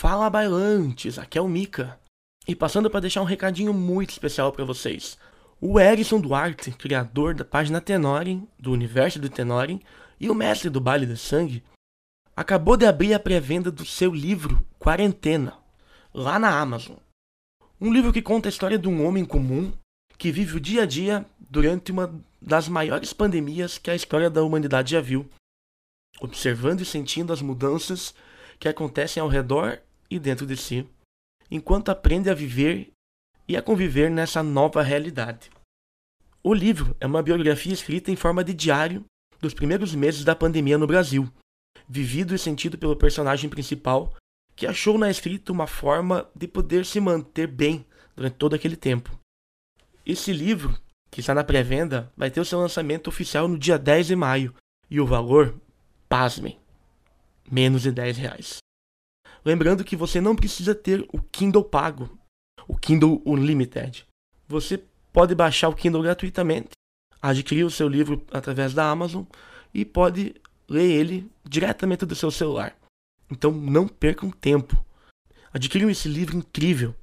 Fala Bailantes, aqui é o Mika. E passando para deixar um recadinho muito especial para vocês. O Erison Duarte, criador da página Tenoren, do universo do Tenoren, e o mestre do Baile de Sangue, acabou de abrir a pré-venda do seu livro Quarentena, lá na Amazon. Um livro que conta a história de um homem comum que vive o dia a dia durante uma das maiores pandemias que a história da humanidade já viu, observando e sentindo as mudanças que acontecem ao redor e dentro de si, enquanto aprende a viver e a conviver nessa nova realidade. O livro é uma biografia escrita em forma de diário dos primeiros meses da pandemia no Brasil, vivido e sentido pelo personagem principal, que achou na escrita uma forma de poder se manter bem durante todo aquele tempo. Esse livro, que está na pré-venda, vai ter o seu lançamento oficial no dia 10 de maio, e o valor, pasmem, menos de 10 reais. Lembrando que você não precisa ter o Kindle pago, o Kindle Unlimited. Você pode baixar o Kindle gratuitamente, adquirir o seu livro através da Amazon e pode ler ele diretamente do seu celular. Então não percam tempo. Adquiram esse livro incrível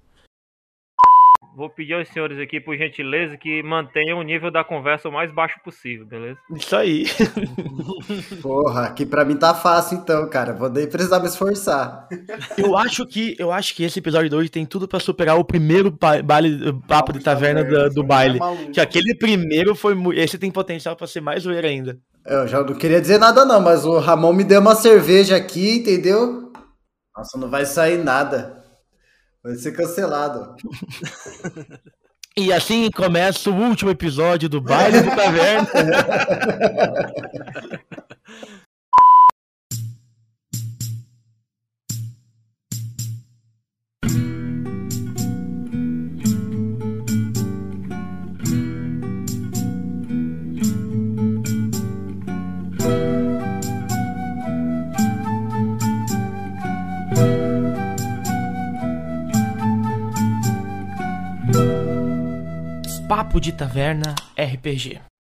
vou pedir aos senhores aqui, por gentileza, que mantenham o nível da conversa o mais baixo possível, beleza? Isso aí. Porra, aqui pra mim tá fácil então, cara. Vou nem precisar me esforçar. Eu acho que, eu acho que esse episódio de hoje tem tudo para superar o primeiro baile, papo de taverna do, do baile. Que aquele primeiro foi. Esse tem potencial para ser mais zoeiro ainda. Eu já não queria dizer nada, não, mas o Ramon me deu uma cerveja aqui, entendeu? Nossa, não vai sair nada. Vai ser cancelado. E assim começa o último episódio do Baile do Taverna. Papo de Taverna RPG.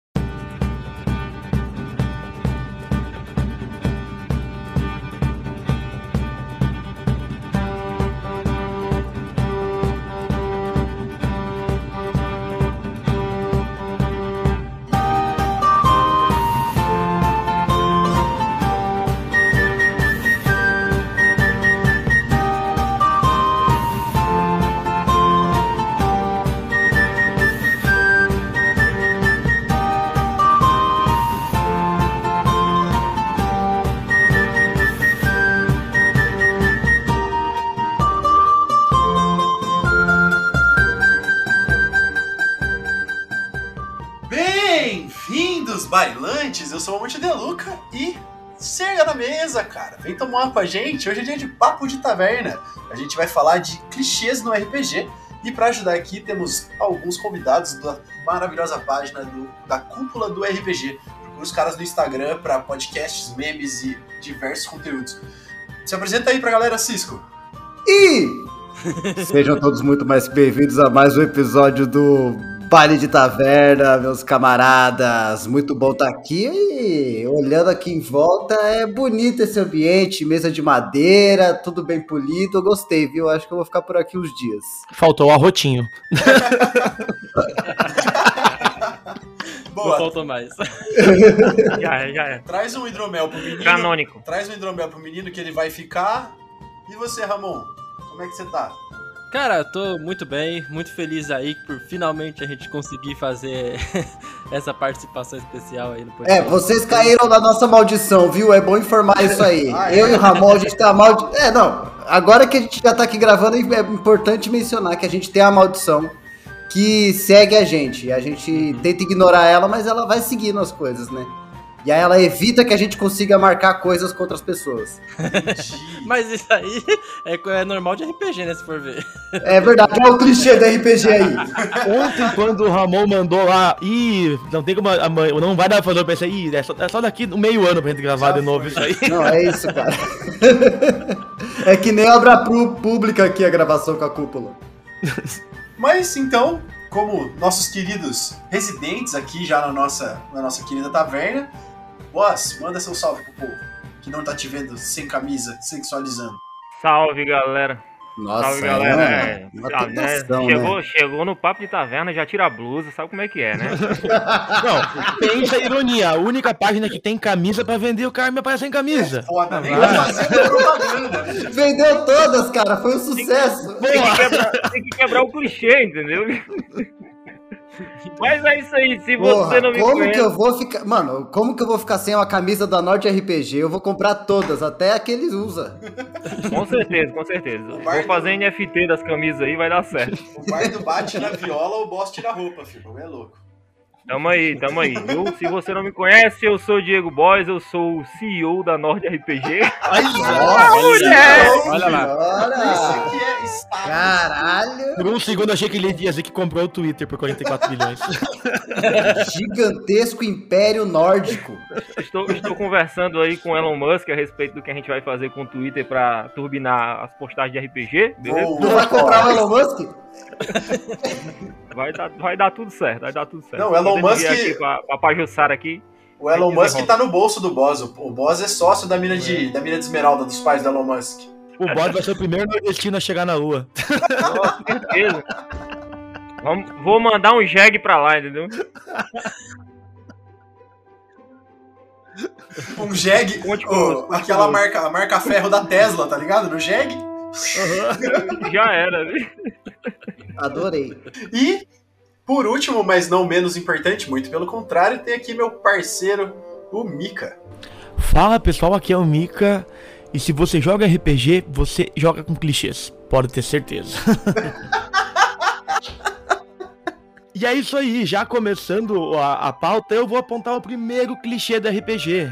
Eu sou o Monte de Luca e chega na mesa, cara. Vem tomar com a gente. Hoje é dia de papo de taverna. A gente vai falar de clichês no RPG. E para ajudar aqui temos alguns convidados da maravilhosa página do, da cúpula do RPG. Procura os caras no Instagram para podcasts, memes e diversos conteúdos. Se apresenta aí pra galera, Cisco. E sejam todos muito mais bem-vindos a mais um episódio do Baile de taverna, meus camaradas. Muito bom estar tá aqui. E olhando aqui em volta, é bonito esse ambiente, mesa de madeira, tudo bem polido. Eu gostei, viu? Acho que eu vou ficar por aqui uns dias. Faltou o arrotinho. Boa. Não faltou mais. já é, já é. Traz um hidromel pro menino. Canônico. Traz um hidromel pro menino que ele vai ficar. E você, Ramon? Como é que você tá? Cara, tô muito bem, muito feliz aí por finalmente a gente conseguir fazer essa participação especial aí no podcast. É, vocês caíram na nossa maldição, viu? É bom informar isso aí. ah, é? Eu e o Ramon, a gente tá maldi... É, não, agora que a gente já tá aqui gravando, é importante mencionar que a gente tem a maldição que segue a gente. A gente uhum. tenta ignorar ela, mas ela vai seguindo as coisas, né? E aí ela evita que a gente consiga marcar coisas contra as pessoas. Mas isso aí é, é, normal de RPG, né? Se for ver. É verdade, olha o clichê do RPG aí. Ontem, quando o Ramon mandou lá, ih, não tem como. A mãe, não vai dar pra fazer, eu pensei, ih, é só, é só daqui um meio ano pra gente gravar Já de novo foi. isso aí. Não, é isso, cara. É que nem obra pública aqui a gravação com a cúpula. Mas então, como nossos queridos residentes aqui já na nossa, na nossa querida taverna, Boss, manda seu salve pro povo que não tá te vendo sem camisa, sexualizando. Salve, galera. Nossa, Salve, galera. é É, uma ah, né, tentação, chegou, né? chegou no papo de taverna, já tira a blusa, sabe como é que é, né? Não, pensa a ironia. A única página que tem camisa pra vender, o cara me aparece sem camisa. Foda, nem vai. fazendo propaganda. Vendeu todas, cara. Foi um sucesso. Tem que, quebrar, tem que quebrar o clichê, entendeu? Mas é isso aí, se você Porra, não me como conhece. que eu vou ficar. Mano, como que eu vou ficar sem uma camisa da Norte RPG? Eu vou comprar todas, até a que eles usam. Com certeza, com certeza. Vou fazer NFT das camisas aí, vai dar certo. O bardo bate na viola, o boss tira a roupa, filho. É louco. Tamo aí, tamo aí, viu? Se você não me conhece, eu sou o Diego Boys, eu sou o CEO da Nord RPG. Nossa, mulher! Olha lá. Isso aqui é. Caralho! Por um segundo achei que ele ia dizer que comprou o Twitter por 44 milhões. Gigantesco império nórdico. Estou, estou conversando aí com o Elon Musk a respeito do que a gente vai fazer com o Twitter pra turbinar as postagens de RPG, beleza? Tu vai comprar o Elon Musk? Vai dar, vai dar tudo certo, vai dar tudo certo. Não, o Elon Musk- aqui pra, pra Pajussara aqui. O Elon Musk desenrola. tá no bolso do boss. O o boss é sócio da mina de, da mina de esmeralda dos pais do Elon Musk. O bot vai ser o primeiro nordestino a chegar na lua. Com certeza. Vamos, vou mandar um jegue pra lá, entendeu? Um Jeg, Conte ô, conosco, conte aquela marca, a marca ferro da Tesla, tá ligado? No Jeg. Já era, viu? Adorei. E, por último, mas não menos importante, muito pelo contrário, tem aqui meu parceiro, o Mika. Fala pessoal, aqui é o Mika. E se você joga RPG, você joga com clichês. Pode ter certeza. e é isso aí, já começando a, a pauta, eu vou apontar o primeiro clichê da RPG.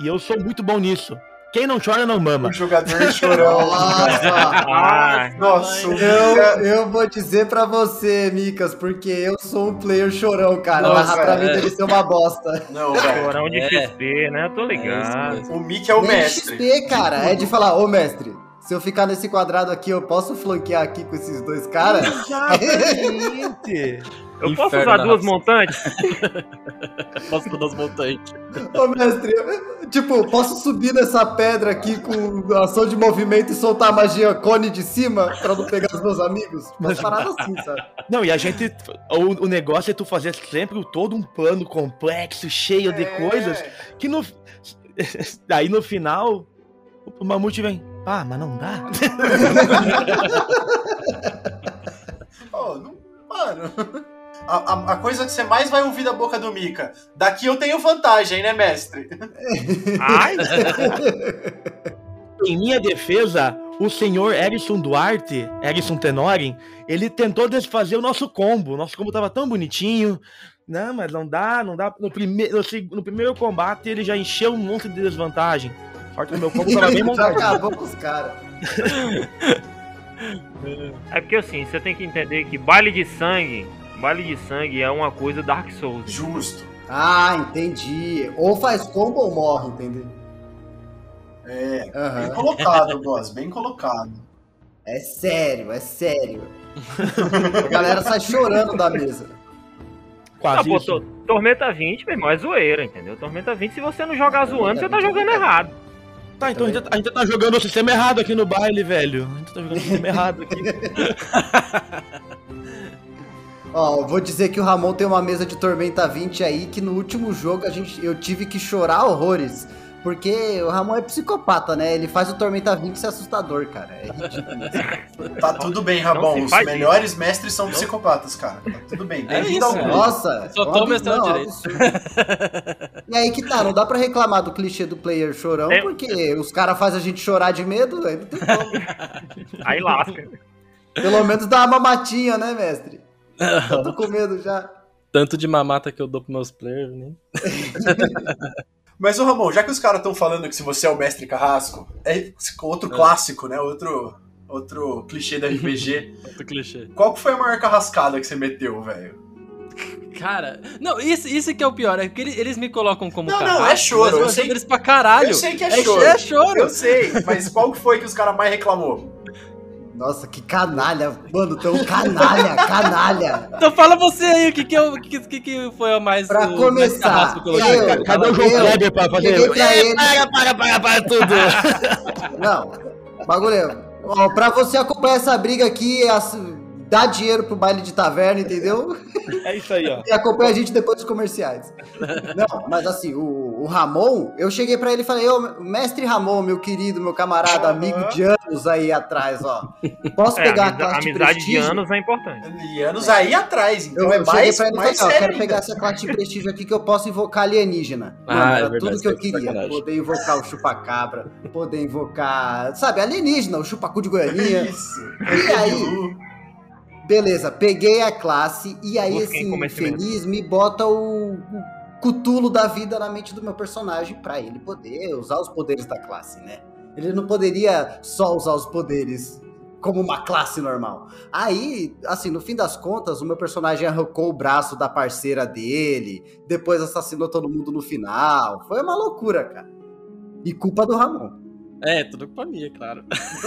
E eu sou muito bom nisso. Quem não chora não mama. O jogador chorão. Nossa! Nossa, Eu, eu vou dizer pra você, Micas, porque eu sou um player chorão, cara. Nossa, Mas pra mim é. deve ser uma bosta. Não, velho. chorão de É. XP, né? Eu tô É ligado. mesmo. O Mika é o Nem mestre. XP, cara. É de falar, ô mestre, se eu ficar nesse quadrado aqui, eu posso flanquear aqui com esses dois caras? Exatamente. Eu posso Inferno usar na duas montantes? Posso das montanhas. Ô mestre, tipo, posso subir nessa pedra aqui com ação de movimento e soltar a magia cone de cima pra não pegar os meus amigos? Umas paradas assim, sabe? Não, e a gente. O, o negócio é tu fazer sempre o- todo um plano complexo, cheio de É. coisas, que no. Daí no final, o mamute vem. Ah, mas não dá. Pô, não- mano. A, a- a coisa que você mais vai ouvir da boca do Mika. Daqui eu tenho vantagem, né, mestre? Ai, Em minha defesa, o senhor Erison Duarte, Erison Tenorin, ele tentou desfazer o nosso combo. Nosso combo tava tão bonitinho. Não, mas não dá, não dá. No, prime no, no primeiro combate ele já encheu um monte de desvantagem. Sorte que o meu combo tava bem Já montado. acabou com os caras. é porque assim, você tem que entender que baile de sangue, baile de sangue é uma coisa Dark Souls. Justo. Ah, entendi. Ou faz combo ou morre, entendeu? É. Bem Aham. colocado, boss. Bem colocado. É sério, é sério. A galera sai chorando da mesa. Quase pô, isso. to- Tormenta 20, meu irmão, é zoeira, entendeu? Tormenta 20, se você não jogar zoando, você tá jogando errado. Tá, então a gente, a gente tá jogando o sistema errado aqui no baile, velho. A gente tá jogando o sistema errado aqui. Ó, eu vou dizer que o Ramon tem uma mesa de Tormenta 20 aí que no último jogo a gente, eu tive que chorar horrores. Porque o Ramon é psicopata, né? Ele faz o Tormenta 20 ser assustador, cara. É ridículo. isso. Tá tudo bem, se Os melhores mestres são psicopatas, cara. Tá tudo bem. É Bem-vindo ao isso, clube. Nossa! Só tô mestrando não, direito. E aí que tá, não dá pra reclamar do clichê do player chorão, É. porque os caras fazem a gente chorar de medo, aí não tem como. Aí lasca. Pelo menos dá uma mamatinha, né, mestre? Eu tô com medo já. Tanto de mamata que eu dou pros meus players, né? Mas, ô Ramon, já que os caras estão falando que se você é o mestre carrasco, é outro clássico, né? Outro, outro clichê da RPG. Outro clichê. Qual que foi a maior carrascada que você meteu, velho? Cara, não, isso, isso que é o pior, é que ele- eles me colocam como Não, não, carrasco, é choro, eu sei- eles pra caralho. Eu sei que é, é, choro. é choro. Eu sei, mas qual que foi que os caras mais reclamou? Nossa, que canalha. Mano, tão canalha, canalha. Então fala você aí, o que que, eu, que, que, que foi a mais... Pra o mais começar, que eu Cadê o João Kleber pra fazer? pra ele- Para, para, para, para tudo! Não. bagulho é. Ó, pra você acompanhar essa briga aqui, é assim, dá dinheiro pro baile de taverna, entendeu? É isso aí, ó. E acompanha a gente depois dos comerciais. Não, mas assim, o, o Ramon, eu cheguei pra ele e falei, ô, mestre Ramon, meu querido, meu camarada, amigo de anos aí atrás, ó. Posso É, pegar a amizade, classe de amizade de prestígio? anos é importante. E anos aí atrás, então Eu, é eu cheguei mais, pra ele e mais falei, ó, eu quero pegar essa classe de prestígio aqui que eu posso invocar alienígena. Ah, Mano, é era verdade, tudo que eu de queria. sacanagem. Poder invocar o chupacabra, poder invocar, sabe, alienígena, o chupacu de Goianinha. Isso. E aí, beleza, peguei a classe e aí esse infeliz me bota o, o cutulo da vida na mente do meu personagem pra ele poder usar os poderes da classe, né? Ele não poderia só usar os poderes como uma classe normal. Aí, assim, no fim das contas, o meu personagem arrancou o braço da parceira dele, depois assassinou todo mundo no final. Foi uma loucura, cara. E culpa do Ramon. É, tudo culpa minha, claro.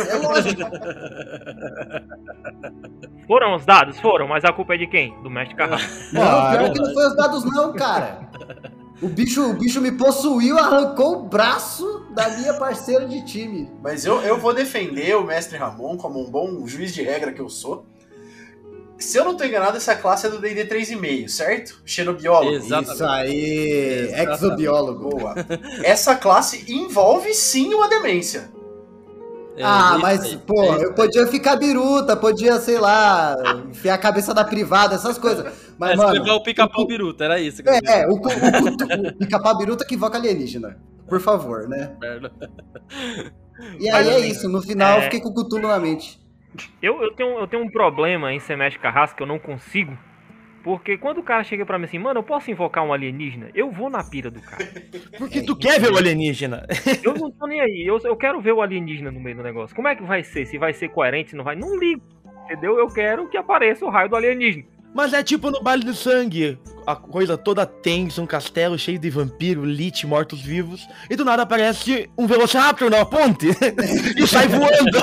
É lógico. Foram os dados? Foram, mas a culpa é de quem? Do mestre Carrasco. Não, pior que não foi os dados, não, cara. O bicho, o bicho me possuiu, arrancou o braço da minha parceira de time. Mas eu, eu vou defender o mestre Ramon como um bom juiz de regra que eu sou. Se eu não tô enganado, essa classe é do D&D 3,5, certo? Xenobiólogo. Exatamente. Isso aí, Exatamente. exobiólogo. Boa. Essa classe envolve sim uma demência. É, ah, mas, aí, pô, é eu podia ficar biruta, podia, sei lá, enfiar a cabeça na privada, essas coisas. É, Mas, você levar mano, o pica-pau biruta, era isso. que é, é, o, o, cutu- o pica-pau biruta que invoca alienígena. Por favor, né? dizer, E Mas, aí é assim, isso, no final eu é- fiquei com o cutulo na mente. Eu, eu, tenho, eu tenho um problema em ser mestre Carrasco que eu não consigo. Porque quando o cara chega pra mim assim, mano, eu posso invocar um alienígena? Eu vou na pira do cara. Porque tu quer ver o alienígena. Eu não tô nem aí. Eu, eu quero ver o alienígena no meio do negócio. Como é que vai ser? Se vai ser coerente, se não vai? Não ligo. Entendeu? Eu quero que apareça o raio do alienígena. Mas é tipo no Baile do Sangue. A coisa toda tensa, um castelo cheio de vampiro, lich, mortos-vivos. E do nada aparece um Velociraptor na ponte. e sai voando.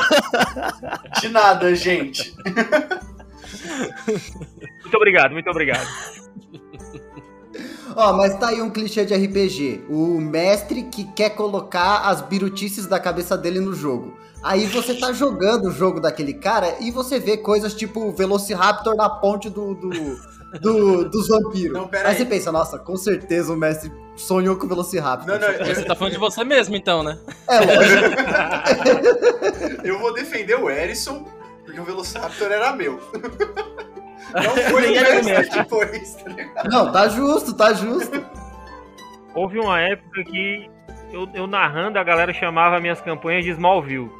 De nada, gente. Muito obrigado, muito obrigado. Ó, mas tá aí um clichê de RPG. O mestre que quer colocar as birutices da cabeça dele no jogo. Aí você tá jogando o jogo daquele cara e você vê coisas tipo o Velociraptor na ponte do, do, do- dos vampiros. Não, aí aí. você pensa, nossa, com certeza o mestre sonhou com o Velociraptor. Não, não, Mas Você tá falando de você mesmo, então, né? É lógico. Eu vou defender o Erison, porque o Velociraptor era meu. Não foi o mestre depois, tá ligado? Não, tá justo, tá justo. Houve uma época que eu, eu narrando, a galera chamava minhas campanhas de Smallville.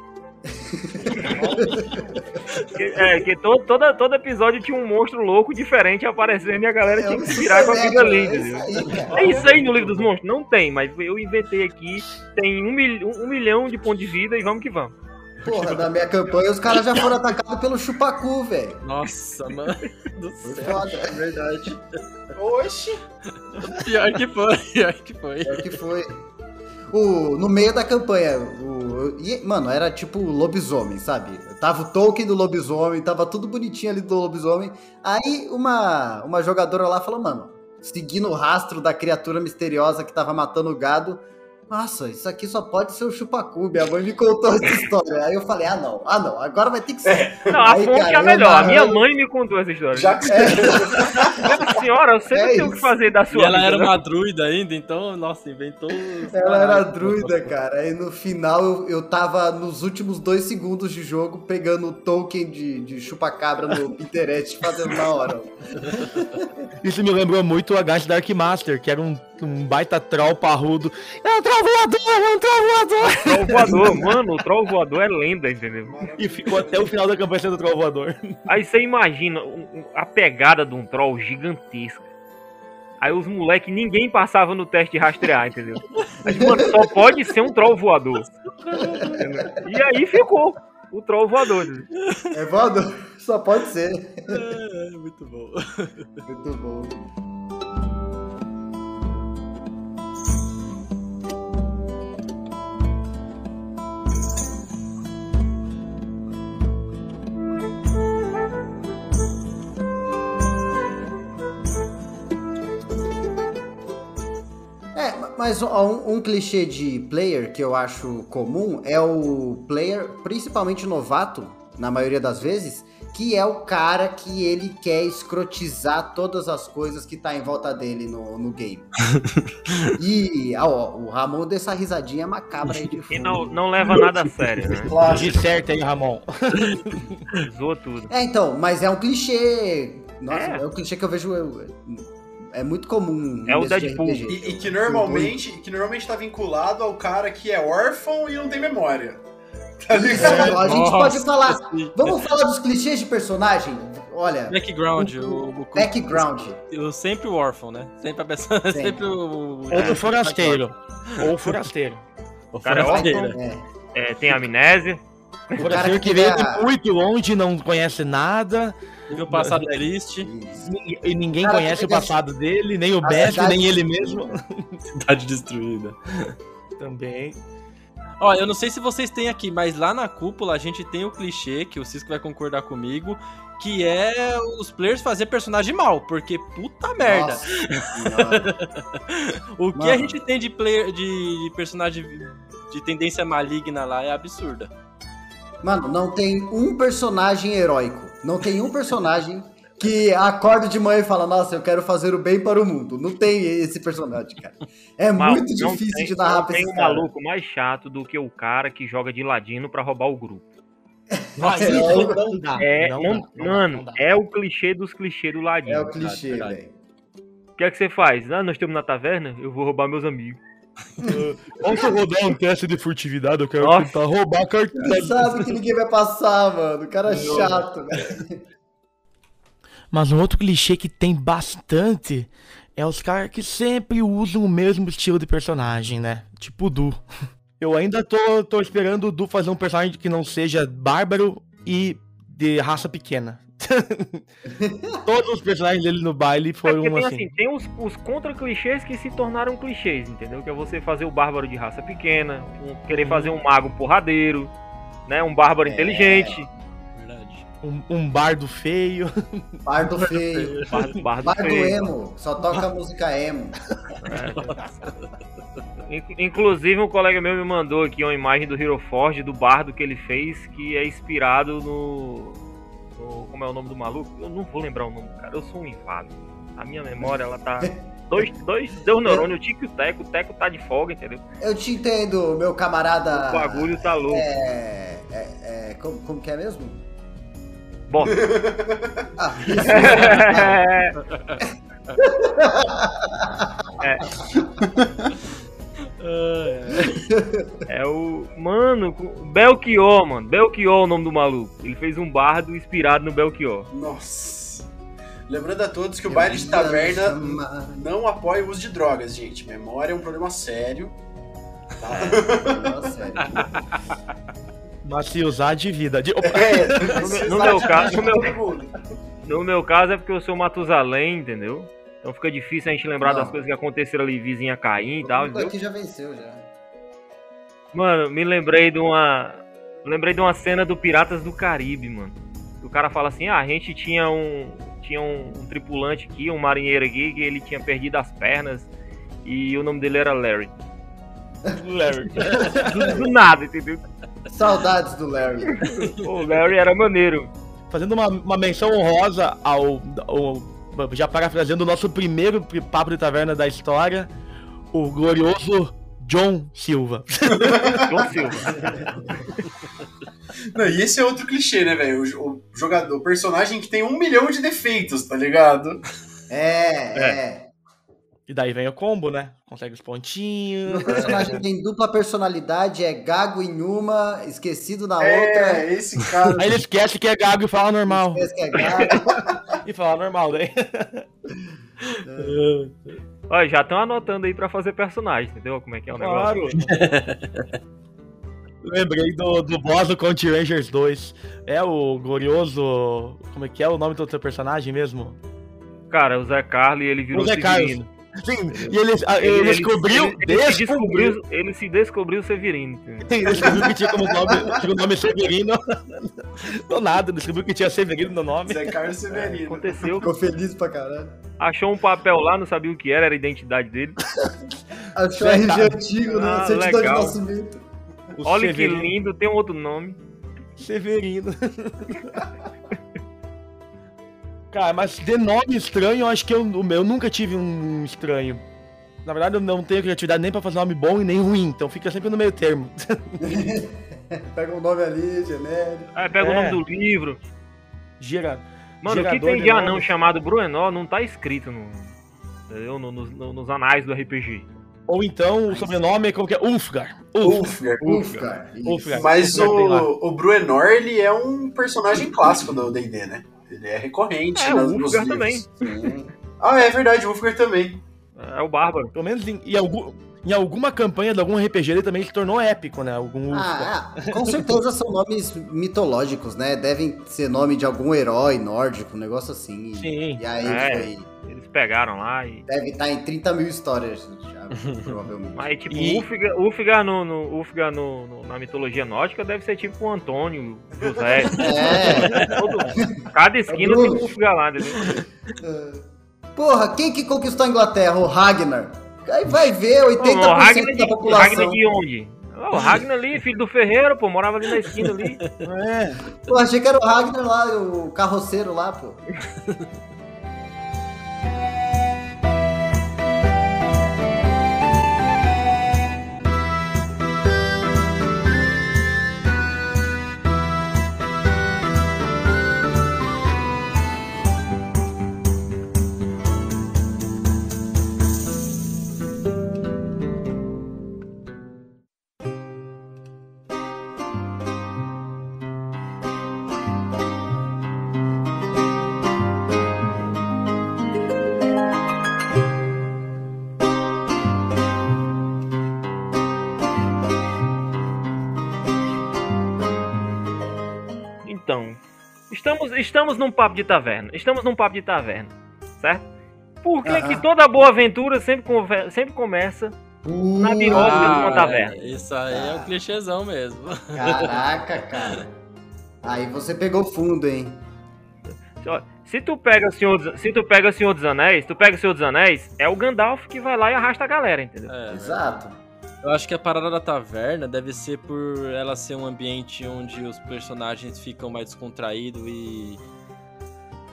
É, que todo, toda, todo episódio tinha um monstro louco diferente aparecendo e a galera tinha que se virar com É isso aí, cara. É isso aí no livro dos monstros? Não tem, mas eu inventei aqui. Tem um, mil, um, um milhão de pontos de vida e vamos que vamos. Porra, na minha campanha os caras já foram atacados pelo chupacu, velho. Nossa, mano do céu. foda. É verdade. Oxi. Pior que foi, pior que foi. É que foi. O, no meio da campanha, o, e, mano, era tipo lobisomem, sabe? Tava o token do lobisomem, tava tudo bonitinho ali do lobisomem. Aí uma, uma jogadora lá falou, mano, seguindo o rastro da criatura misteriosa que tava matando o gado. Nossa, isso aqui só pode ser o chupacu. Minha mãe me contou essa história. Aí eu falei, ah não, ah não, agora vai ter que ser. Não, a Aí, fonte cara, é a melhor. A minha mãe me contou essa história. Já que Minha senhora, eu sempre É tenho o que fazer da E sua ela vida, era né? uma druida ainda, então, nossa, inventou. Ela era druida, cara. Aí no final eu, eu tava nos últimos dois segundos de jogo pegando o token de, de chupacabra no Pinterest fazendo na hora. Isso me lembrou muito o H Dark Master, que era um, um baita troll parrudo. É um troll voador, é um troll voador. Troll voador, mano, o troll voador é lenda, entendeu? E ficou até o final da campanha sendo troll voador. Aí você imagina a pegada de um troll gigantesca. Aí os moleque, ninguém passava no teste de rastrear, entendeu? Aí, mano, só pode ser um troll voador. E aí ficou o troll voador. entendeu? É voador, só pode ser. É, muito bom. Muito bom. Mas um, um, clichê de player que eu acho comum é o player, principalmente novato, na maioria das vezes, que é o cara que ele quer escrotizar todas as coisas que tá em volta dele no, no game. e ó, o Ramon dessa risadinha macabra aí de fundo. E não, não leva nada a sério, né? Claro. De certo aí, Ramon. Zoou tudo. É, então, mas é um clichê. Nossa, é, é um clichê que eu vejo. Eu, é muito comum. É o Deadpool. De e, e, que normalmente, que normalmente tá vinculado ao cara que é órfão e não tem memória. Tá ligado? a gente Nossa, pode falar. Vamos falar dos clichês de personagem? Olha. Background. O, o, background. Eu sempre o órfão, né? Sempre a pessoa. Sempre, sempre o. Ou o forasteiro. Ou o forasteiro. O cara é órfão. É. É, tem amnésia. O forasteiro que, que veio de muito longe, não conhece nada. Teve o passado triste. E ninguém Cara, conhece o passado dele, nem o Beth, nem ele mesmo. Cidade destruída. Também. Ó, eu não sei se vocês têm aqui, mas lá na cúpula a gente tem o clichê, que o Cisco vai concordar comigo, que é os players fazer personagem mal, porque puta merda. o que Mano. a gente tem de player de personagem de tendência maligna lá é absurda. Mano, não tem um personagem heróico. Não tem um personagem que acorda de manhã e fala: Nossa, eu quero fazer o bem para o mundo. Não tem esse personagem, cara. É muito difícil tem, de narrar pra esse tem um maluco mais chato do que o cara que joga de ladino para roubar o grupo. Nossa, é, não dá. É, não, não, não mano, dá, é o clichê dos clichês do ladino. É o clichê, velho. O que é que você faz? Ah, nós estamos na taverna, eu vou roubar meus amigos. Posso rodar um teste de furtividade? Eu quero Nossa. tentar roubar a carteira. Sabe que ninguém vai passar, mano. O cara é chato, velho. Mas um outro clichê que tem bastante é os caras que sempre usam o mesmo estilo de personagem, né? Tipo o Du. Eu ainda tô, tô esperando o Du fazer um personagem que não seja bárbaro e de raça pequena. Todos os personagens dele no baile é foram é tem, assim. assim. Tem os, os contra-clichês que se tornaram clichês, entendeu? Que é você fazer o bárbaro de raça pequena, um, querer fazer um mago porradeiro, né? Um bárbaro é. inteligente. Um, um, bardo feio. Bardo feio. Bardo, bardo, bardo feio. emo. Só toca música emo. É. Inclusive, um colega meu me mandou aqui uma imagem do Hero Forge, do bardo que ele fez, que é inspirado no, como é o nome do maluco? Eu não vou lembrar o nome do cara. Eu sou um inválido. A minha memória, ela tá. Dois, dois, dois neurônios, o Tico e o Teco. O Teco tá de folga, entendeu? Eu te entendo, meu camarada. O bagulho tá louco. É. é, é como, como que é mesmo? Bom. ah, isso. é. É o. Mano, Belchior, mano. Belchior é o nome do maluco. Ele fez um bardo inspirado no Belchior. Nossa. Lembrando a todos que o baile de taverna não apoia o uso de drogas, gente. Memória é um problema sério. Tá? É, um problema sério. Mas se usar de vida. De... É, no, no meu caso, no meu, no meu caso é porque eu sou Matusalém, entendeu? Então fica difícil a gente lembrar não. das coisas que aconteceram ali, vizinha cair e tal. Aqui já venceu já. Mano, me lembrei de uma. Lembrei de uma cena do Piratas do Caribe, mano. O cara fala assim: ah, a gente tinha um. Tinha um, um tripulante aqui, um marinheiro aqui, que ele tinha perdido as pernas e o nome dele era Larry. Larry. do, do, nada, entendeu? Saudades do Larry. o Larry era maneiro. Fazendo uma, uma menção honrosa ao, ao já parafraseando o nosso primeiro papo de taverna da história, o glorioso John Silva. John Silva. Não, e esse é outro clichê, né, velho? O, o, jogador, o personagem que tem um milhão de defeitos, tá ligado? É, é. é. E daí vem o combo, né? Consegue os pontinhos. O personagem tem dupla personalidade, é gago em uma, esquecido na é, outra. É, esse cara. Aí ele esquece que é gago e fala normal. Esquece que é gago. e fala normal, daí. Olha, já estão anotando aí pra fazer personagem, entendeu? Como é que é o negócio? Claro. Lembrei do, do boss do Count Rangers 2. É o glorioso. Como é que é o nome do teu personagem mesmo? Cara, o Zé Carlos e ele virou o Zé Carlos. Sim, e ele, ele, ele descobriu. Ele, ele, se descobriu ele se descobriu Severino. Ele descobriu que tinha como nome, tinha o nome Severino. Do nada, descobriu que tinha Severino no nome. Zé Carlos Severino. Aconteceu. Ficou feliz pra caralho. Achou um papel lá, não sabia o que era, era a identidade dele. Achou RG antigo, né? Ah, Certidão de legal. nascimento. O Olha Severino. que lindo, tem um outro nome. Severino. Cara, mas de nome estranho, eu acho que eu, o meu- eu nunca tive um estranho. Na verdade, eu não tenho criatividade nem pra fazer nome bom e nem ruim, então fica sempre no meio termo. Pega um nome ali, genérico. Aí pega o É. nome do livro. Gera. Mano, o que tem de anão nomes. chamado Bruenor não tá escrito no, entendeu? No- nos- no- nos anais do RPG. Ou então o sobrenome é como que é? Ulfgar. Ulfgar. Ulfgar. Ulfgar. isso. Ulfgar. Mas Ulfgar o, o Bruenor, ele é um personagem clássico do D&D, né? Ele é recorrente É, nas, o nos Ulfgar livros. Sim. Ah, é verdade, o Ulfgar também. É o Bárbaro. Pelo menos em, em algum- em alguma campanha de algum RPG ele também se tornou épico, né? Algum. Ah, ah, com certeza são nomes mitológicos, né? Devem ser nome de algum herói nórdico, um negócio assim. E, Sim. e aí É. foi. Eles pegaram lá e. Deve estar em 30 mil histórias já, provavelmente. Mas tipo, E- Ulfgar, Ulfgar, no, no, Ulfgar no, no- na mitologia nórdica deve ser tipo o Antônio, José. É. todo, cada esquina Bruno. tem um Ulfgar lá, entendeu? Porra, quem que conquistou a Inglaterra? O Ragnar. Aí vai ver, 80% Pô, o Ragnar de, da o população. Ragnar de onde? O Ragnar ali, filho do Ferreiro, pô, morava ali na esquina ali. É. Pô, achei que era o Ragnar lá, o carroceiro lá, pô. estamos, estamos num papo de taverna. Estamos num papo de taverna, certo? Por que, que toda boa aventura sempre, conver- sempre começa Na birosca de uma Ah, taverna. é, Isso aí é o clichêzão mesmo. Caraca, cara. Aí você pegou fundo, hein? Se tu pega o Senhor dos, se tu pega o Senhor dos Anéis, tu pega o Senhor dos Anéis, é o Gandalf que vai lá e arrasta a galera, entendeu? É, Exato. Eu acho que a parada da taverna deve ser por ela ser um ambiente onde os personagens ficam mais descontraídos e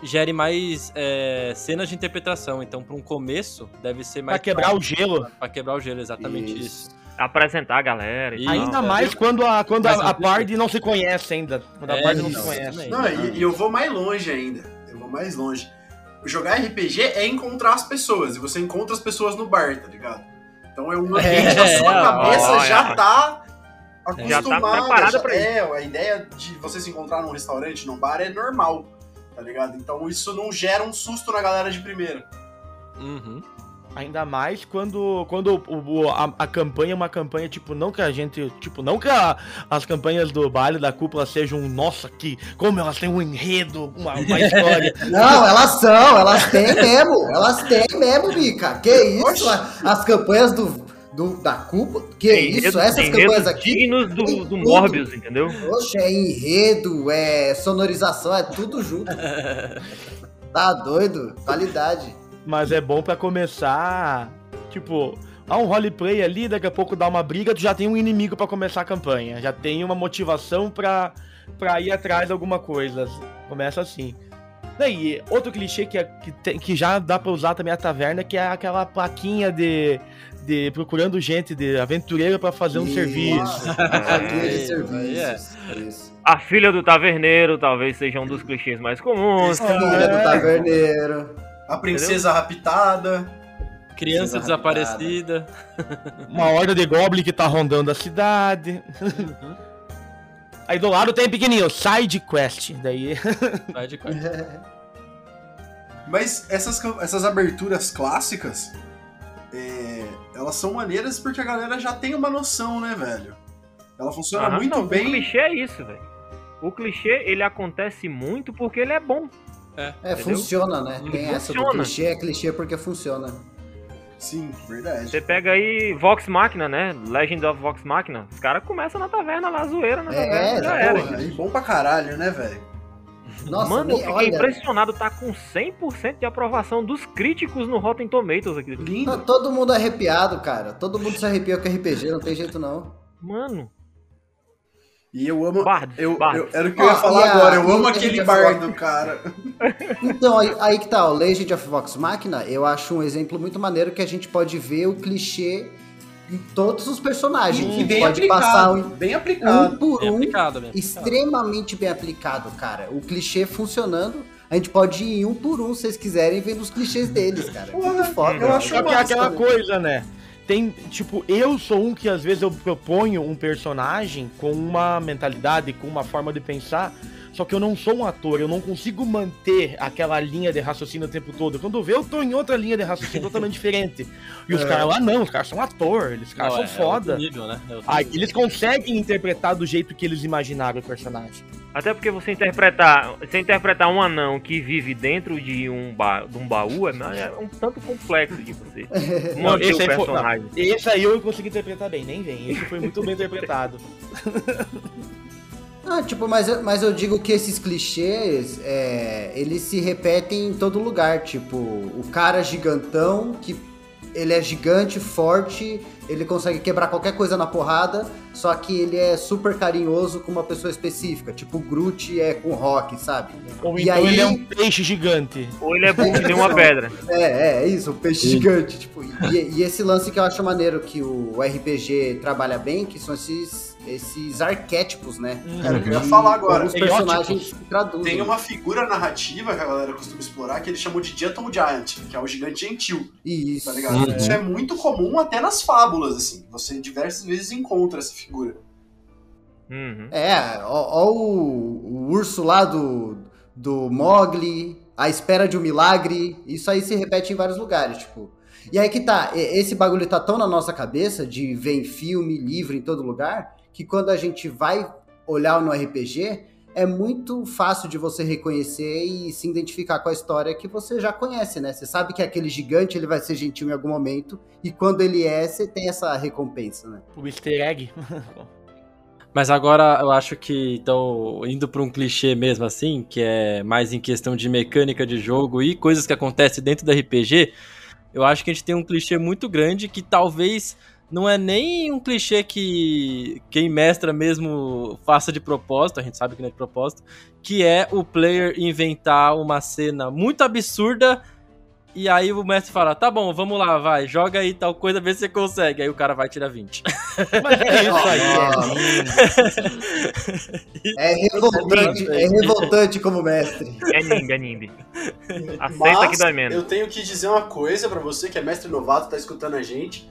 gere mais é, cenas de interpretação. Então, para um começo, deve ser mais Pra quebrar o gelo. para quebrar o gelo, exatamente isso. Isso. Apresentar a galera e tal. Ainda é, mais quando a, quando Mas a, a party não se conhece ainda. Quando a É, party não então, se conhece. Não, e, e eu vou mais longe ainda. Eu vou mais longe. Jogar RPG é encontrar as pessoas. E você encontra as pessoas no bar, tá ligado? Então é um ambiente da sua É, cabeça ó, já é. tá Já tá acostumada. preparada já- pra isso. É, a ideia de você se encontrar num restaurante, num bar, é normal. Tá ligado? Então isso não gera um susto na galera de primeira. Uhum. Ainda mais quando, quando o- o- a, a campanha é uma campanha, tipo, não que a gente. Tipo, não que a- as campanhas do baile da cúpula sejam, nossa, que. Como elas têm um enredo, uma, uma história. Não, elas são, elas têm mesmo. Elas têm mesmo, Mica. Que isso? As campanhas do, do- da culpa? Que Tem isso? enredos- Essas campanhas aqui? dignos do, do tudo. Morbius, entendeu? Poxa, é enredo, é sonorização, é tudo junto. Tá doido? Qualidade. Mas é bom pra começar. Tipo, há um roleplay ali, daqui a pouco dá uma briga, tu já tem um inimigo pra começar a campanha. Já tem uma motivação pra, pra ir atrás de alguma coisa. Começa assim. Daí, outro clichê que, é- que, tem- que já dá pra usar também a taverna, que é aquela plaquinha de, de procurando gente, de aventureiro pra fazer um Isso. serviço. Plaquinha É, de aí serviços. Isso. A filha do taverneiro talvez seja um dos clichês mais comuns. Filha do taverneiro. A princesa raptada. Criança desaparecida. Uma horda de goblin que tá rondando a cidade. Uhum. Aí do lado tem pequenininho, side quest. Daí. Vai de quarto. Mas essas, essas aberturas clássicas, é, elas são maneiras porque a galera já tem uma noção, né, velho? Ela funciona Aham, muito não, O bem. clichê é isso, velho. O clichê, ele acontece muito porque ele é bom. É, Entendeu? funciona, né? Tem essa do Funciona. clichê, é clichê porque funciona. Sim, verdade. Você pega aí Vox Machina, né? Legend of Vox Machina. Os caras começam na taverna lá, zoeira na É, taverna, já era. Porra, e bom pra caralho, né, velho? Nossa, Mano, eu fiquei olha, impressionado, tá com 100% de aprovação dos críticos no Rotten Tomatoes aqui. tá Lindo. todo mundo arrepiado, cara. Todo mundo se arrepia com RPG, não tem jeito não. Mano, E eu amo. Bardo, Eu, Bardo. eu- era o que eu ia Ó, falar e a- agora. Eu amo aquele bardo, cara. Então, aí, aí que tá, o Legend of Vox Machina, eu acho um exemplo muito maneiro que a gente pode ver o clichê em todos os personagens. E, e bem pode aplicado. passar um, Bem um aplicado. por Bem um, aplicado, bem aplicado. extremamente bem aplicado, cara. O clichê funcionando, a gente pode ir um por um, se vocês quiserem, vendo os clichês deles, cara. Porra, muito foda. eu acho que é aquela né? coisa, né? Tem, tipo, eu sou um que às vezes eu proponho um personagem com uma mentalidade, com uma forma de pensar, só que eu não sou um ator, eu não consigo manter aquela linha de raciocínio o tempo todo. Quando eu vejo, eu tô em outra linha de raciocínio totalmente diferente. E os É. caras lá não, os caras são ator, eles caras Não, são é- é foda. nível, né? É nível. eles conseguem interpretar do jeito que eles imaginaram o personagem. Até porque você interpretar, você interpretar um anão que vive dentro de um, ba, de um baú é, é um tanto complexo de você Não, esse aí foi- personagem. Esse aí eu consegui interpretar bem, nem vem. Esse foi muito bem interpretado. Ah, tipo, mas, eu- mas eu digo que esses clichês, é, eles se repetem em todo lugar. Tipo, o cara gigantão, que ele é gigante, forte, ele consegue quebrar qualquer coisa na porrada, só que ele é super carinhoso com uma pessoa específica. Tipo, o Groot é com o Rock, sabe? Ou E então aí- ele é um peixe gigante. Ou ele é burro que nem uma pedra. É, é, é isso, um peixe gigante. Tipo, e, e esse lance que eu acho maneiro que o RPG trabalha bem, que são esses, esses arquétipos, né? Era o que eu ia falar agora. Os personagens que traduzem. Tem uma figura narrativa que a galera costuma explorar que eles chamam de Gentle Giant, que é o gigante gentil, Isso. tá ligado? Uhum. Isso é muito comum até nas fábulas, assim. Você diversas vezes encontra essa figura. Uhum. É, ó, ó o, o urso lá do, do Mogli, a espera de um milagre, isso aí se repete em vários lugares, tipo. E aí que tá, esse bagulho tá tão na nossa cabeça, de ver em filme, livro, em todo lugar, que quando a gente vai olhar no RPG, é muito fácil de você reconhecer e se identificar com a história que você já conhece, né? Você sabe que aquele gigante ele vai ser gentil em algum momento, e quando ele é, você tem essa recompensa, né? O easter egg. Mas agora eu acho que, então, indo pra um clichê mesmo assim, que é mais em questão de mecânica de jogo e coisas que acontecem dentro do RPG, eu acho que a gente tem um clichê muito grande que talvez não é nem um clichê que quem mestra mesmo faça de propósito, a gente sabe que não é de propósito, que é o player inventar uma cena muito absurda e aí o mestre fala, tá bom, vamos lá, vai, joga aí tal coisa, vê se você consegue. Aí o cara vai tirar 20. Mas é isso aí. É revoltante, é revoltante como mestre. É nimbe, é nimbe. Aceita Mas que dói menos. eu tenho que dizer uma coisa pra você que é mestre novato, tá escutando a gente.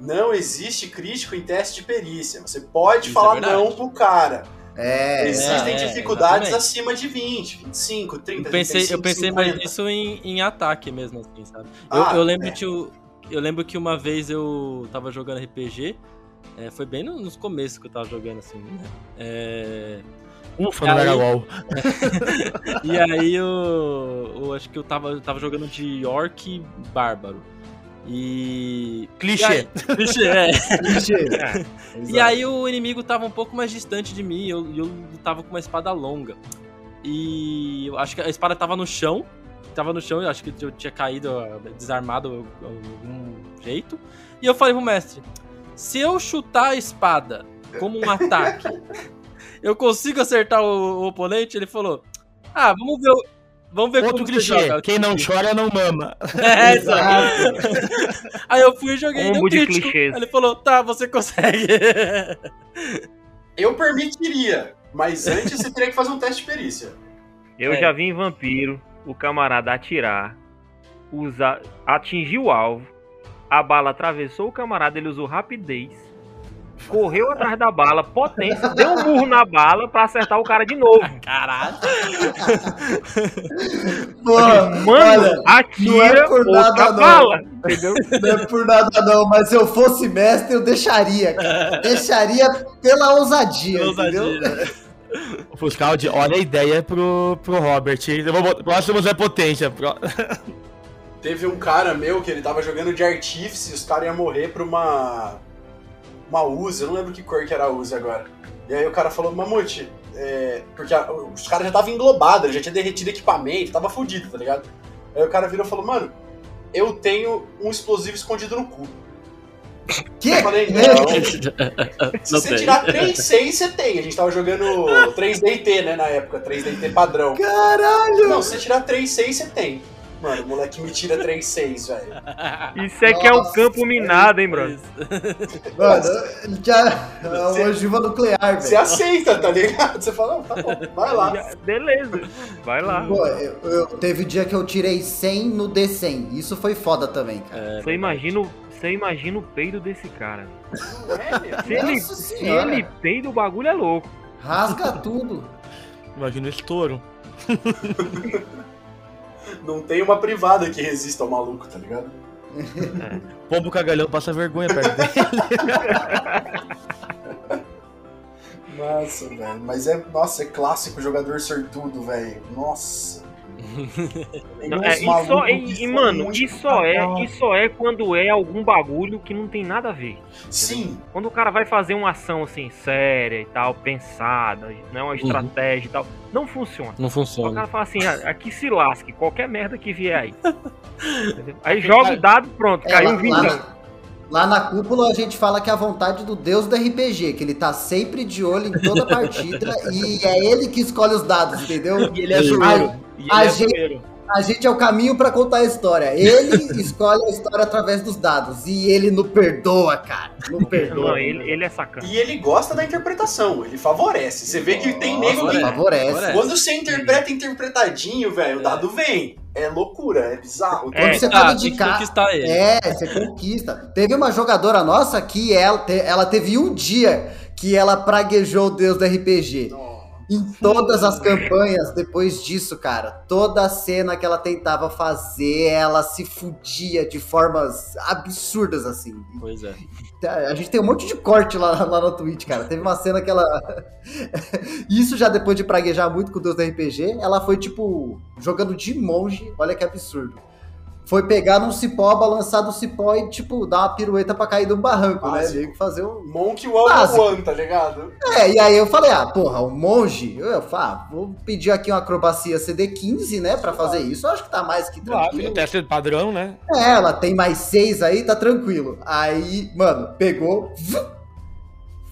Não existe crítico em teste de perícia. Você pode Isso falar é não pro cara. É, Existem é, dificuldades exatamente. acima de 20, 25, 30, Eu pensei, 35, eu pensei 50. mais nisso em, em ataque mesmo, assim, sabe? Ah, eu, eu lembro é. que o- eu lembro que uma vez eu tava jogando RPG, é, foi bem no- nos começos que eu tava jogando, assim, né? É, Ufa, era LOL. e aí eu, eu acho que eu tava, eu tava jogando de Orc Bárbaro. E. Clichê. E aí, clichê, é. É. E aí o inimigo tava um pouco mais distante de mim, e eu, eu tava com uma espada longa. E eu acho que a espada tava no chão. Tava no chão, eu acho que eu tinha caído ah, desarmado de algum jeito. E eu falei pro mestre: se eu chutar a espada como um ataque, eu consigo acertar o, o oponente? Ele falou: Ah, vamos ver. Vamos ver Outro como você clichê. joga. Quem não chora não mama. É, isso aí. Aí eu fui e joguei Combo de crítico. clichês. Aí ele falou: Tá, você consegue. Eu permitiria, mas antes você teria que fazer um teste de perícia. Eu É. já vi em Vampiro o camarada atirar, usar, atingir o alvo, a bala atravessou o camarada, ele usou rapidez, correu atrás da bala, potência, deu um burro na bala pra acertar o cara de novo. Caralho. Porra, Mano, olha, não atira é por nada, outra não. bala, entendeu? não é por nada não, mas se eu fosse mestre, eu deixaria, cara. Deixaria pela ousadia, entendeu? Ousadia. Fuscaldi, olha a ideia pro, pro Robert. Vou Próximo Zé Potência. Pró- Teve um cara meu que ele tava jogando de artífice e os caras iam morrer pra uma. Uma Uzi, eu não lembro que cor que era a Uzi agora. E aí o cara falou, Mamute, é, porque a- os caras já estavam englobados, ele já tinha derretido equipamento, tava fudido, tá ligado? Aí o cara virou e falou, mano, eu tenho um explosivo escondido no cu. Que? Eu falei, não. Se Não você tem. tirar 3, 6, você tem. A gente tava jogando 3DT, né, na época, 3DT padrão. Caralho! Não, se você tirar 3, 6, você tem. Mano, o moleque me tira 3, 6, velho. Isso é que é um Nossa, campo minado, hein, brother? Mano, já. É uma ogiva nuclear, Você velho. aceita, tá ligado? Você fala, não, tá bom, vai lá. Beleza, vai lá. Pô, eu, eu- teve dia que eu tirei 100 no D100. Isso foi foda também, cara. É, Você imagina, o- você imagina o peido desse cara. É, Se ele, Nossa se ele peida, o bagulho é louco. Rasga tudo. Imagina o estouro. Não tem uma privada que resista ao maluco, tá ligado? Pombo cagalhão passa vergonha perto dele. Nossa, velho. Mas é, nossa, é clássico jogador sortudo, velho. Nossa. Não, é, e, só, e, e, mano, e só é, e só é quando é algum bagulho que não tem nada a ver. Sim, Quando o cara vai fazer uma ação assim, séria e tal, pensada, né, uma estratégia e tal, não funciona. Não O funciona. cara fala assim, ah, aqui se lasque, qualquer merda que vier aí. Aí joga o dado, pronto, É, caiu lá, lá vintão. na, lá na cúpula a gente fala que é a vontade do deus do RPG, que ele tá sempre de olho em toda partida e é ele que escolhe os dados, entendeu? E ele é Sim. E a é gente- zoeiro. A gente é o caminho pra contar a história. Ele escolhe a história através dos dados e ele não perdoa, cara. Não perdoa. Não, ele, ele é sacana. e ele gosta da interpretação, ele favorece. Você vê que tem nego que. Nossa, favorece. Quando você interpreta interpretadinho, velho, o dado vem. É loucura, é bizarro. É, Quando você Ah, tá ele. É, você conquista. Teve uma jogadora nossa que ela, ela teve um dia que ela praguejou o deus do RPG. Em todas as campanhas, depois disso, cara, toda cena que ela tentava fazer, ela se fudia de formas absurdas, assim. Pois é. A gente tem um monte de corte lá, lá no Twitch, cara. Teve uma cena que ela. Isso já depois de praguejar muito com o Deus do RPG, ela foi, tipo, jogando de monge. Olha que absurdo. Foi pegar num cipó, balançar do cipó e, tipo, dar uma pirueta pra cair de um barranco, né? Básico. Meio que fazer um. Monk One Básico. One, tá ligado? É, e aí eu falei, ah, porra, um monge? Eu falei, ah, vou pedir aqui uma acrobacia CD15, né, pra fazer isso. Eu acho que tá mais que Claro, tranquilo. teste padrão, né? É, ela tem mais seis aí, tá tranquilo. Aí, mano, pegou, vum,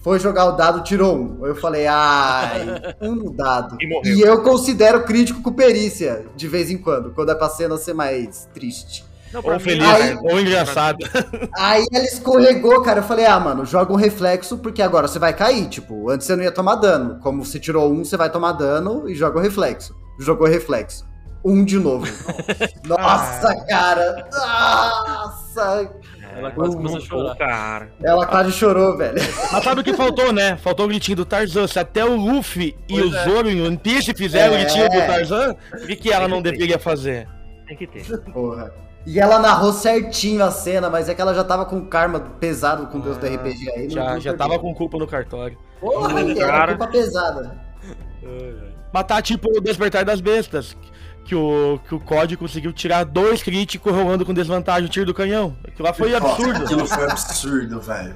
foi jogar o dado, tirou um. Eu falei, ai, um dado. E morreu. E eu considero crítico com perícia, de vez em quando, quando é pra cena ser mais triste. Não, Ou feliz, Aí- ou engraçado. Aí ela escorregou, cara. Eu falei, ah, mano, joga um reflexo, porque agora você vai cair. Tipo, antes você não ia tomar dano. Como você tirou um, você vai tomar dano e joga o reflexo. Jogou reflexo. Um de novo. Nossa, cara. Nossa. Ela quase Uh, começou a chorar. cara. Ela quase chorou, velho. Mas sabe o que faltou, né? Faltou o gritinho do Tarzan. Se até o Luffy e Pois o é. Zoro em One Piece fizeram o É. gritinho do Tarzan, o que, que ela não deveria fazer? Tem que ter. Porra. E ela narrou certinho a cena, mas é que ela já tava com karma pesado com o Deus do Ah, RPG aí. Já, já tava com culpa no cartório. Porra, era Cara. culpa pesada. Matar tipo o Despertar das Bestas. Que o, que o COD conseguiu tirar dois críticos rolando com desvantagem o tiro do canhão. Aquilo lá foi absurdo. Aquilo foi absurdo, velho.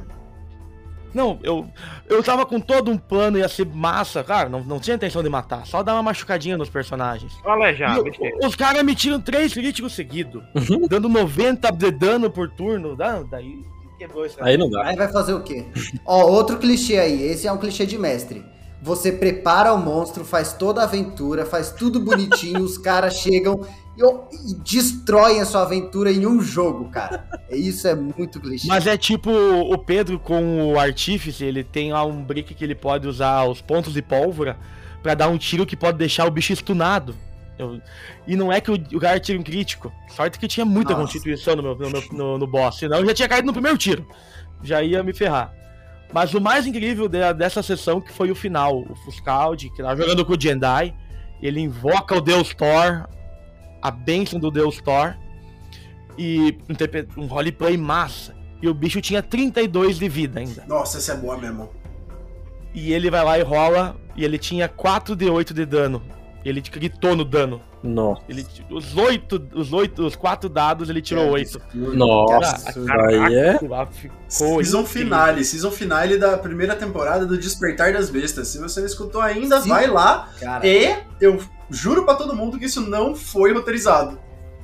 Não, eu, eu tava com todo um plano, ia ser massa, cara. Não, não tinha intenção de matar, só dar uma machucadinha nos personagens. Só alejar, E o- besteira. os caras me tiram três críticos seguidos, dando 90 de dano por turno. Dá, daí quebrou esse Aí não dá. Aí vai fazer o quê? Ó, outro clichê aí. Esse é um clichê de mestre. Você prepara o monstro, faz toda a aventura, faz tudo bonitinho, os caras chegam e, e destroem a sua aventura em um jogo, cara. Isso é muito clichê. Mas é tipo o Pedro com o Artífice, ele tem lá um brick que ele pode usar os pontos de pólvora pra dar um tiro que pode deixar o bicho estunado. Eu- E não é que o, o cara tira um crítico. Sorte que tinha muita Nossa. constituição no, meu, no, meu- no, no boss, senão eu já tinha caído no primeiro tiro. Já ia me ferrar. Mas o mais incrível de- dessa sessão que foi o final. O Fuscaldi, que tá jogando com o Jendai, ele invoca o Deus Thor, a bênção do Deus Thor, e um roleplay massa. E o bicho tinha 32 de vida ainda. Nossa, essa é boa mesmo. E ele vai lá e rola, e ele tinha 4 de 8 de dano. Ele gritou no dano. Nossa. Ele, os oito, os oito, os quatro dados, ele tirou oito. Nossa, aí é. Lá ficou Season finale, season finale da primeira temporada do Despertar das Bestas. Se você não escutou ainda, Sim. vai lá. Cara, E eu juro pra todo mundo que isso não foi roteirizado.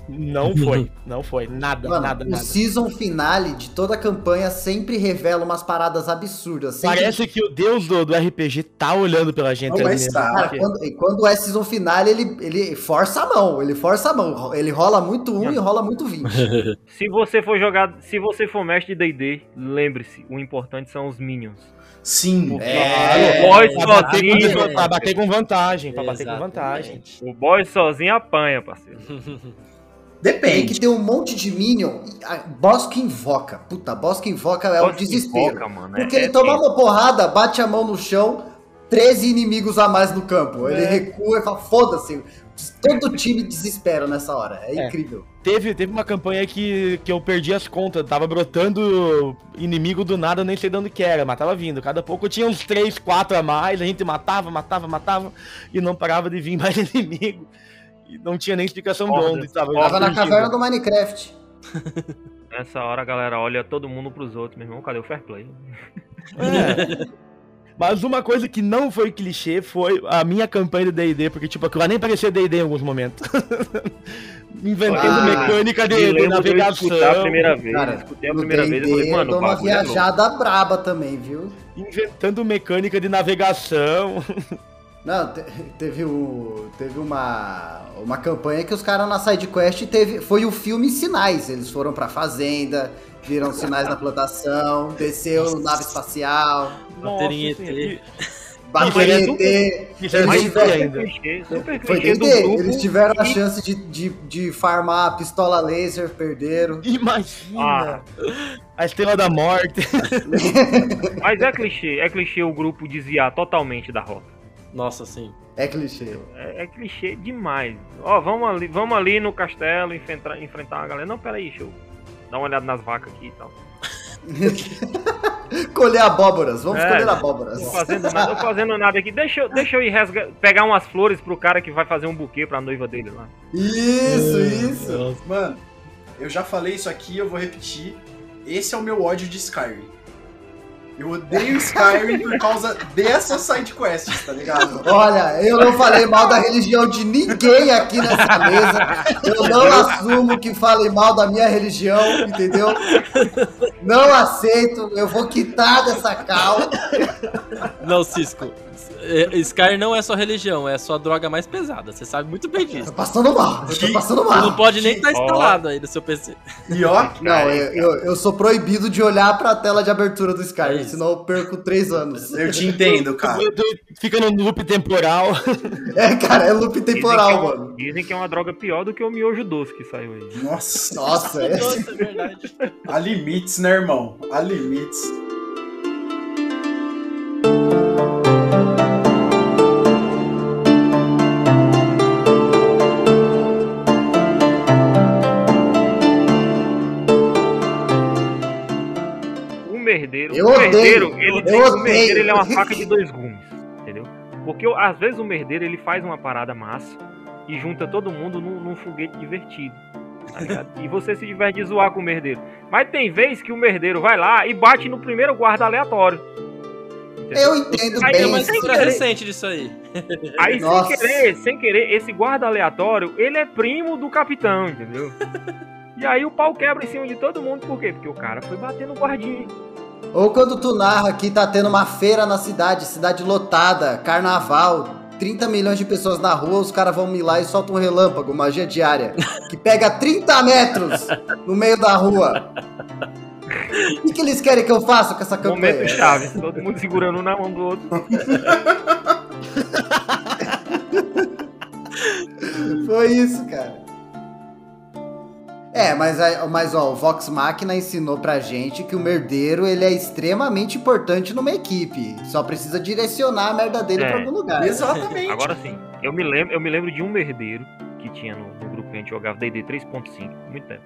Não foi, não foi. Nada, mano, nada, o nada. season finale de toda a campanha sempre revela umas paradas absurdas. Sempre... Parece que o deus do, do RPG tá olhando pela gente Não, ali mas tá. Quando, e quando é season finale, ele, ele força a mão. Ele força a mão. Ele rola muito um e rola muito 20. Se você for jogar, se você for mestre de D&D, lembre-se, o importante são os minions. Sim. Porque É, o boy com, sozinho, é. pra bater com vantagem, pra bater com vantagem. o boy sozinho apanha, parceiro. Tem Depende. que ter um monte de minion. A- Boss que invoca. Puta, boss que invoca é o que desespero. invoca, mano, Porque é- ele é toma tenso. uma porrada, bate a mão no chão, 13 inimigos a mais no campo. Ele É. recua e fala, foda-se. Todo time desespera nessa hora. É, É. incrível. Teve, teve uma campanha que, que eu perdi as contas. Tava brotando inimigo do nada, eu nem sei de onde que era, mas tava vindo. Cada pouco tinha uns 3, 4 a mais, a gente matava, matava, matava, e não parava de vir mais inimigo. E não tinha nem explicação de onde tava. hordas. Tava na caverna do Minecraft. Nessa hora a galera olha todo mundo pros outros, meu irmão, cadê o fair play? É. Mas uma coisa que não foi clichê foi a minha campanha do D&D, porque tipo, aquilo lá nem parecia D&D em alguns momentos. Inventando Ah, mecânica de, de eu navegação, escutar a primeira vez, Cara, eu escutei a primeira vez, eu falei, mano, eu uma é viajada braba também, viu? inventando mecânica de navegação. Não, te- teve, o, teve uma, uma campanha que os caras na sidequest teve. Foi o filme Sinais. Eles foram pra fazenda, viram sinais na plantação, desceu nave espacial, Baterem Nossa, ET. bateria Isso é ET. Isso é Foi grupo. Eles tiveram a chance de, de, de farmar a pistola laser, perderam. Imagina! Ah. A Estrela da Morte. Mas é clichê, é clichê o grupo desviar totalmente da rota. Nossa, sim. É clichê. É, é clichê demais. Ó, vamos ali, vamos ali no castelo enfrentar, enfrentar uma galera. Não, pera aí, deixa eu dar uma olhada nas vacas aqui e tal. Colher abóboras, vamos É. colher abóboras. Tô fazendo nada, tô fazendo nada aqui. Deixa, eu- deixa eu ir resga- pegar umas flores pro cara que vai fazer um buquê pra noiva dele lá. Isso, isso. Nossa. Mano, eu já falei isso aqui, eu vou repetir. Esse é o meu ódio de Skyrim. Eu odeio Skyrim por causa dessas sidequests, tá ligado? Olha, eu não falei mal da religião de ninguém aqui nessa mesa. Eu não assumo que falem mal da minha religião, entendeu? Não aceito, eu vou quitar dessa cal. Não, Cisco. é, Skyrim não é só religião, é só a droga mais pesada. Você sabe muito bem Tô disso. passando mal, eu tô passando Você não mal. pode nem estar Ó. instalado aí no seu PC. E ó, Não, eu, eu, eu sou proibido de olhar pra tela de abertura do É Skyrim, isso. senão eu perco três anos. eu te entendo, cara. Fica no loop temporal. É, cara, é loop temporal, dizem é uma- mano. Dizem que é uma droga pior do que o miojo doce que saiu aí. Nossa, Nossa, é. Nossa, é verdade. há limites, né, irmão? Há limites. O merdeiro, Eu o merdeiro, odeio, ele, eu odeio. merdeiro ele é uma faca de dois gumes, entendeu? Porque às vezes o merdeiro ele faz uma parada massa e junta todo mundo num, num foguete divertido. Tá ligado? e você se diverte de zoar com o merdeiro. Mas tem vez que o merdeiro vai lá e bate no primeiro guarda aleatório. entendeu? Eu entendo Aí, Tem bem. uma sem história querer. recente disso aí. Aí Nossa. sem querer, sem querer, esse guarda aleatório, ele é primo do capitão, entendeu? E aí o pau quebra em cima de todo mundo, por quê? Porque o cara foi bater no guardinha. Ou quando tu narra que tá tendo uma feira na cidade, cidade lotada, carnaval, 30 milhões de pessoas na rua, os caras vão lá e soltam um relâmpago, magia diária, que pega 30 metros no meio da rua. O que, que eles querem que eu faça com essa campanha? Momento chave, todo mundo segurando um na mão do outro. Foi isso, cara. É, mas, a- mas ó, o Vox Machina ensinou pra gente que o merdeiro ele é extremamente importante numa equipe. Só precisa direcionar a merda dele É. pra algum lugar. Exatamente. Agora sim, eu me lembro, eu me lembro de um merdeiro que tinha no, no grupo que a gente jogava D&D 3.5, muito tempo.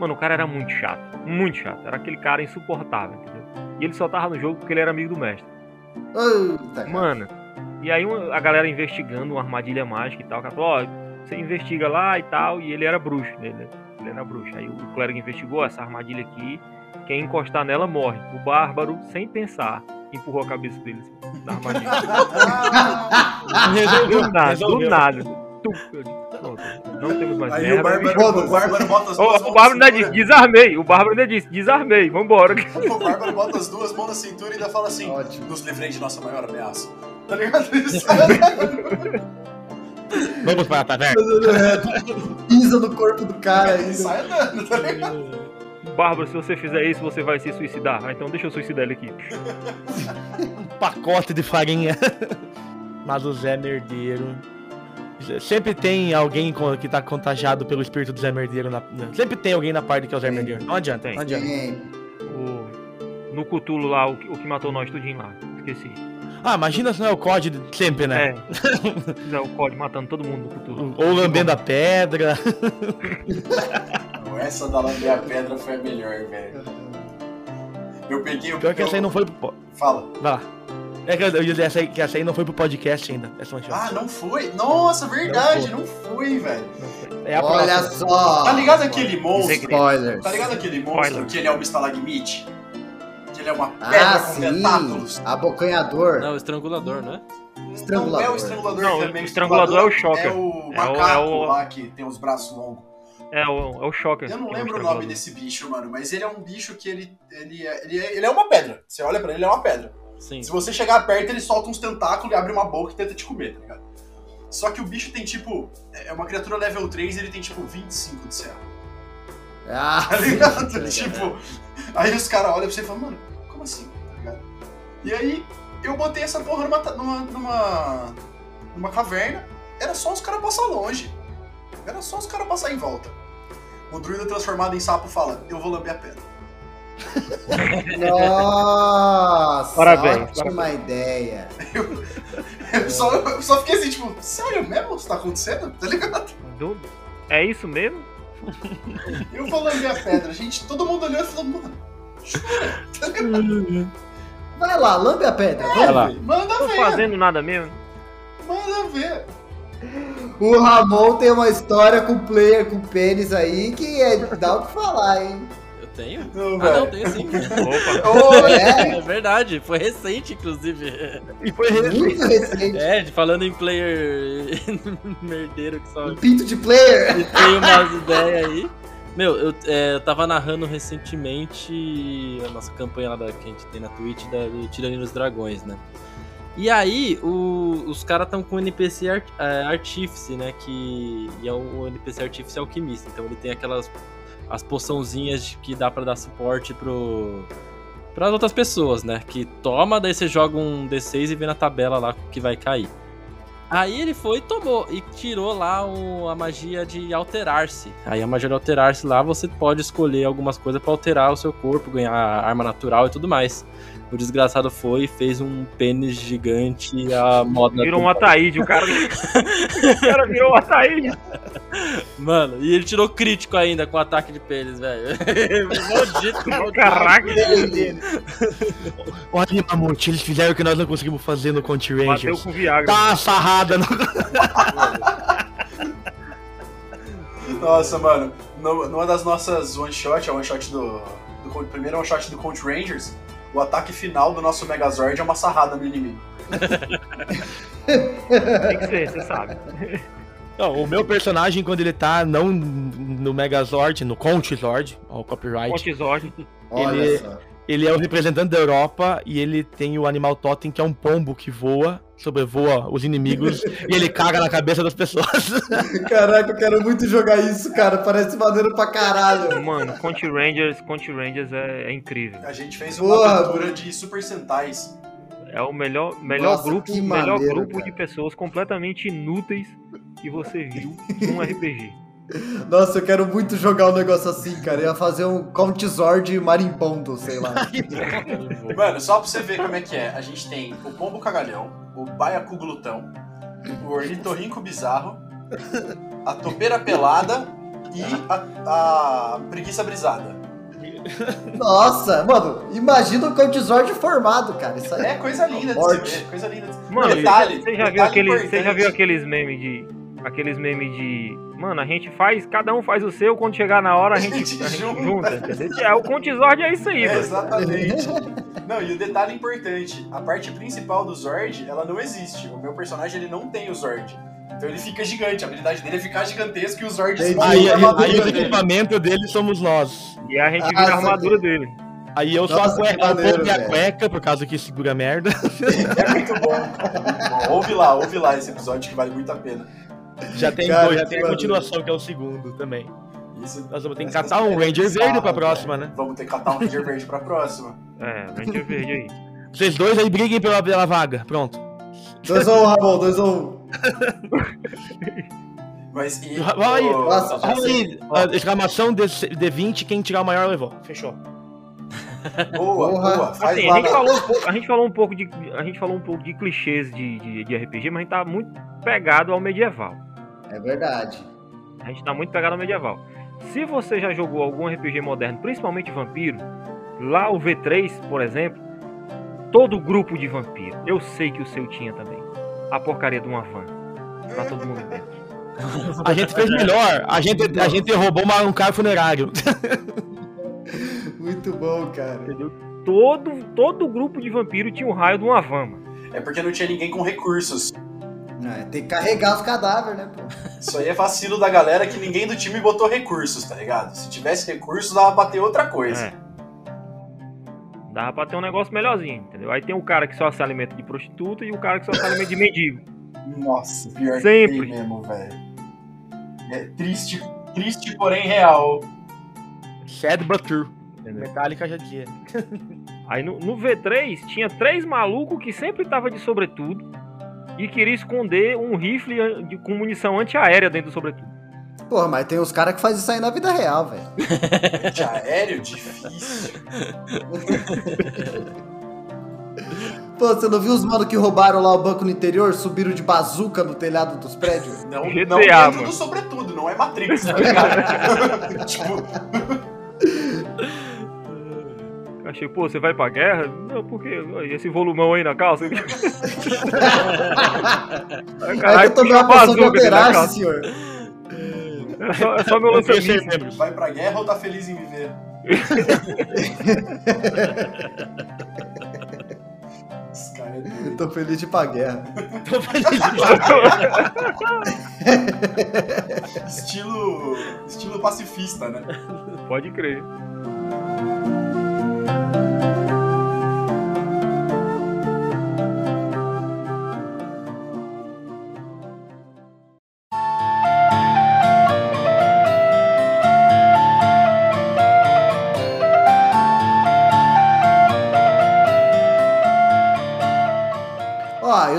Mano, o cara era muito chato, muito chato. Era aquele cara insuportável, entendeu? E ele só tava no jogo porque ele era amigo do mestre. Eita. Mano, E aí a galera investigando uma armadilha mágica e tal, o cara falou, ó, você investiga lá e tal, e ele era bruxo, né? Era bruxo. Aí o clérigo investigou essa armadilha aqui, quem encostar nela morre. O bárbaro, sem pensar, empurrou a cabeça dele assim, na armadilha. do nada, do nada. Tu, pronto, não temos mais Aí o merda. Bárbaro, o Bárbaro bota as duas mãos o Bárbaro ainda disse, desarmei. O Bárbaro ainda disse, desarmei, vambora. O Bárbaro bota as duas mãos na cintura e ainda fala assim: Ótimo. nos livrei de nossa maior ameaça. Tá ligado isso? Vamos para a taverna. Pisa no corpo do cara ainda. sai andando, tá ligado? Bárbaro, se você fizer isso, você vai se suicidar. Ah, então deixa eu suicidar ele aqui. pacote de farinha. Mas o Zé Merdeiro. Sempre tem alguém com- que tá contagiado pelo espírito do Zé Merdeiro. na- na- sempre tem alguém na parte que é o Zé Tem. Merdeiro. Não adianta, Tem. não adianta. Tem. O, no Cutulo lá, o que, o que matou nós tudinho lá. Esqueci. Ah, imagina se não é o COD sempre, né? É. Não, o COD matando todo mundo no. Ou lambendo a pedra. Essa da lamber a pedra foi a melhor, velho. Eu peguei o. Pior que eu- essa aí não foi pro. Fala. Vai lá. É que eu ia dizer essa aí, que essa aí não foi pro podcast ainda. Essa. Ah, não foi? Nossa, verdade, não foi, velho. É Olha próxima. só. Tá ligado aquele monstro? Spoilers. Tá ligado aquele monstro Spoiler. que ele é uma estalagmite? Ele é uma pedra Ah, com sim. tentáculos? Abocanhador. Não, o estrangulador, né? Estrangulador. Não é o estrangulador. Não, é o estrangulador é o Shocker. É o É o- macaco é o- lá que tem os braços longos. É o, é o Shocker. Eu não que é lembro o estrangulador. nome desse bicho, mano, mas ele é um bicho que ele, ele, é, ele, é, ele é uma pedra. Você olha pra ele, ele é uma pedra. Sim. Se você chegar perto, ele solta uns tentáculos e abre uma boca e tenta te comer, tá ligado? Só que o bicho tem tipo. É uma criatura level 3 e ele tem tipo 25 de céu. Ah, Tá ligado? ligado. tipo. Aí os caras olham pra você e falam, mano, assim? Tá ligado? E aí eu botei essa porra numa. numa, numa, numa caverna. Era só os caras passar longe. Era só os caras passar em volta. O druida transformado em sapo fala, eu vou lamber a pedra. nossa. Parabéns, Ótima ideia. Eu só, eu só fiquei assim, tipo, sério mesmo? Isso tá acontecendo? Tá ligado? Do- É isso mesmo? Eu vou lamber a pedra. Gente, todo mundo olhou e falou, mano? Vai lá, lambe a pedra. Vai lá. Ver. Manda Tô ver, fazendo nada mesmo. manda ver. O Ramon tem uma história com player com pênis aí que é, dá o que falar, hein? Eu tenho? Não, Ah, não, tenho sim. Opa. Ô, é, É verdade, foi recente, inclusive. E foi muito recente. É, falando em player merdeiro que só pinto de player. E tem umas ideias aí. Meu, eu, é, eu tava narrando recentemente a nossa campanha lá da, que a gente tem na Twitch da, do Tirania dos Dragões, né? E aí, o- os caras estão com o NPC art, é, Artífice, né? Que e é o, NPC Artífice Alquimista. Então ele tem aquelas as poçãozinhas que dá pra dar suporte pro para outras pessoas, né? Que toma, daí você joga um D6 e vê na tabela lá que vai cair. Aí ele foi e tomou e tirou lá a magia de alterar-se. Aí a magia de alterar-se lá você pode escolher algumas coisas pra alterar o seu corpo, ganhar arma natural e tudo mais. O desgraçado foi e fez um pênis gigante a moda. Virou um Ataíde, o cara. o cara virou um Ataíde. Mano, e ele tirou crítico ainda com o ataque de pênis, velho. maldito, maldito. Caraca, Olha, Mamute, eles fizeram o que nós não conseguimos fazer no Conti bateu Rangers. com Viagra. Uma sarrada no. Nossa, mano, no- numa das nossas one shot, a one shot do, do primeiro one shot do Cold Rangers, o ataque final do nosso Megazord é uma sarrada no inimigo. Tem que ser, você sabe. Não, o meu personagem, quando ele tá não no Megazord, no Conti Zord, ó, o copyright, Montezord. Olha Ele- ele é o representante da Europa e ele tem o animal totem, que é um pombo que voa, sobrevoa os inimigos e ele caga na cabeça das pessoas. Caraca, eu quero muito jogar isso, cara. Parece maneiro pra caralho. Mano, Conti Rangers, Conti Rangers é, é incrível. A gente fez uma Boa, aventura de Super Sentais. É o melhor, melhor Nossa, grupo, que melhor maneiro, grupo cara. de pessoas completamente inúteis que você viu num RPG. Nossa, eu quero muito jogar um negócio assim, cara. Eu ia fazer um Count Zord marimbondo, sei lá. Mano, só pra você ver como é que é, a gente tem o Pombo Cagalhão, o Baiacu Glutão, o Ornitorrinco Bizarro, a Topeira Pelada e a, a Preguiça Brisada. Nossa, mano, imagina o Count Zord formado, cara. Isso É coisa linda de se ver, coisa linda de se ver. Mano, detalhe, você já viu você já viu aqueles memes de aqueles memes de, mano, a gente faz, cada um faz o seu, quando chegar na hora a gente, a gente junta. junta? É, o Contizord é isso aí, É, velho. exatamente. Não, e o detalhe importante, a parte principal do Zord, ela não existe. O meu personagem, ele não tem o Zord. Então ele fica gigante, a habilidade dele é ficar gigantesco e o Zord Entendi. esmaga Aí, a aí, armadura aí os dele. equipamentos dele somos nós. E a gente Ah, vira a só armadura dele. Aí eu só Nossa, a que cueca, maneiro, minha velho. cueca, por causa que segura a merda. É muito bom. É muito bom. Ouve lá, ouve lá esse episódio que vale muito a pena. Já tem Cara, dois, já tem a continuação, que é o segundo também. Isso. Nós vamos ter que catar um Ranger verde pra próxima, né? Vamos ter que catar um Ranger verde pra próxima. É, Ranger verde aí. Vocês dois aí briguem pela, pela vaga. Pronto. 2 ou 1, Ramon, 2 ou 1. Mas e. Vai, nossa, já Olha sei. aí, a exclamação de, de 20, quem tirar o maior levou. Fechou. Boa, boa. Faz Assim, a gente, falou um pouco, a gente falou um pouco de a gente falou um pouco de clichês de, de, de RPG, mas a gente tá muito pegado ao medieval. É verdade. A gente tá muito pegado ao medieval. Se você já jogou algum RPG moderno, principalmente vampiro, lá o V3, por exemplo, todo grupo de vampiro. Eu sei que o seu tinha também. A porcaria de uma van. Pra todo mundo dentro. A gente fez melhor. A gente, a gente roubou uma- um carro funerário. Muito bom, cara. Todo, todo grupo de vampiro tinha um raio de uma van, mano. É porque não tinha ninguém com recursos. É, tem que carregar os cadáveres, né, pô? Isso aí é vacilo da galera que ninguém do time botou recursos, tá ligado? Se tivesse recursos, dava pra ter outra coisa. É. Dava pra ter um negócio melhorzinho, entendeu? Aí tem o cara que só se alimenta de prostituta e o cara que só se alimenta de mendigo. Nossa, pior Sempre. que tem mesmo, velho. É triste, triste, porém real. Sad but true. Entendeu? Metallica já dizia. Aí no, no V3 tinha três malucos que sempre tava de sobretudo e queria esconder um rifle com munição antiaérea dentro do sobretudo. Porra, mas tem uns caras que fazem isso aí na vida real, velho. De aéreo, difícil. Pô, você não viu os manos que roubaram lá o banco no interior, subiram de bazuca no telhado dos prédios? Não, GTA, não dentro mano. do sobretudo, não é Matrix, tá ligado? tipo, Pô, você vai pra guerra? Não, porque esse volumão aí na calça. Caralho, eu tomei uma poção de operar, senhor. É só, é só meu lançamento. membros. vai pra guerra ou tá feliz em viver? Esse cara é doido. Eu tô feliz de ir pra guerra. Tô feliz. Estilo, estilo pacifista, né? Pode crer.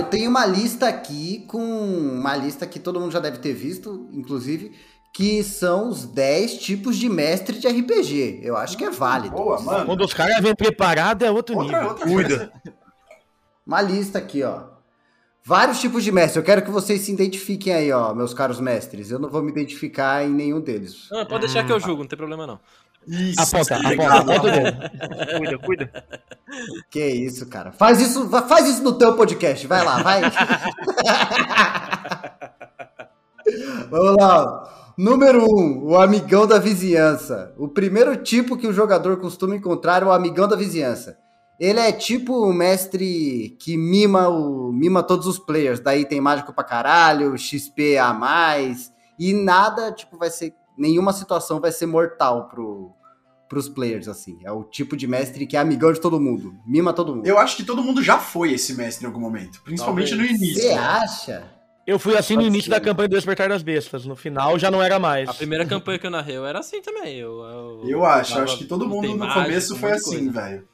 Tenho uma lista aqui com uma lista que todo mundo já deve ter visto, inclusive, que são os 10 tipos de mestre de RPG. Eu acho que é válido. Boa, mano. Quando os caras vêm preparados é outro Outra, nível. outra Cuida. Uma lista aqui, ó. Vários tipos de mestre. Eu quero que vocês se identifiquem aí, ó, meus caros mestres. Eu não vou me identificar em nenhum deles. Não, pode deixar que eu julgo, não tem problema não. Isso, Aponta, legal. aponta, aponta o dedo. Cuida, cuida. Que isso, cara. Faz isso, faz isso no teu podcast. Vai lá, vai. Vamos lá. ó. Número 1, um, o amigão da vizinhança. O primeiro tipo que o jogador costuma encontrar é o amigão da vizinhança. Ele é tipo o mestre que mima o mima todos os players. Daí tem mágico pra caralho, XP a mais. E nada, tipo, vai ser. Nenhuma situação vai ser mortal pro, pros players, assim. É o tipo de mestre que é amigão de todo mundo. Mima todo mundo. Eu acho que todo mundo já foi esse mestre em algum momento. Principalmente Talvez. no início. Você acha? Eu fui assim no Pode início ser. da campanha do Despertar das Bestas. No final já não era mais. A primeira campanha que eu narrei eu era assim também. Eu, eu, Eu acho, dava- acho que todo mundo no começo foi assim, velho.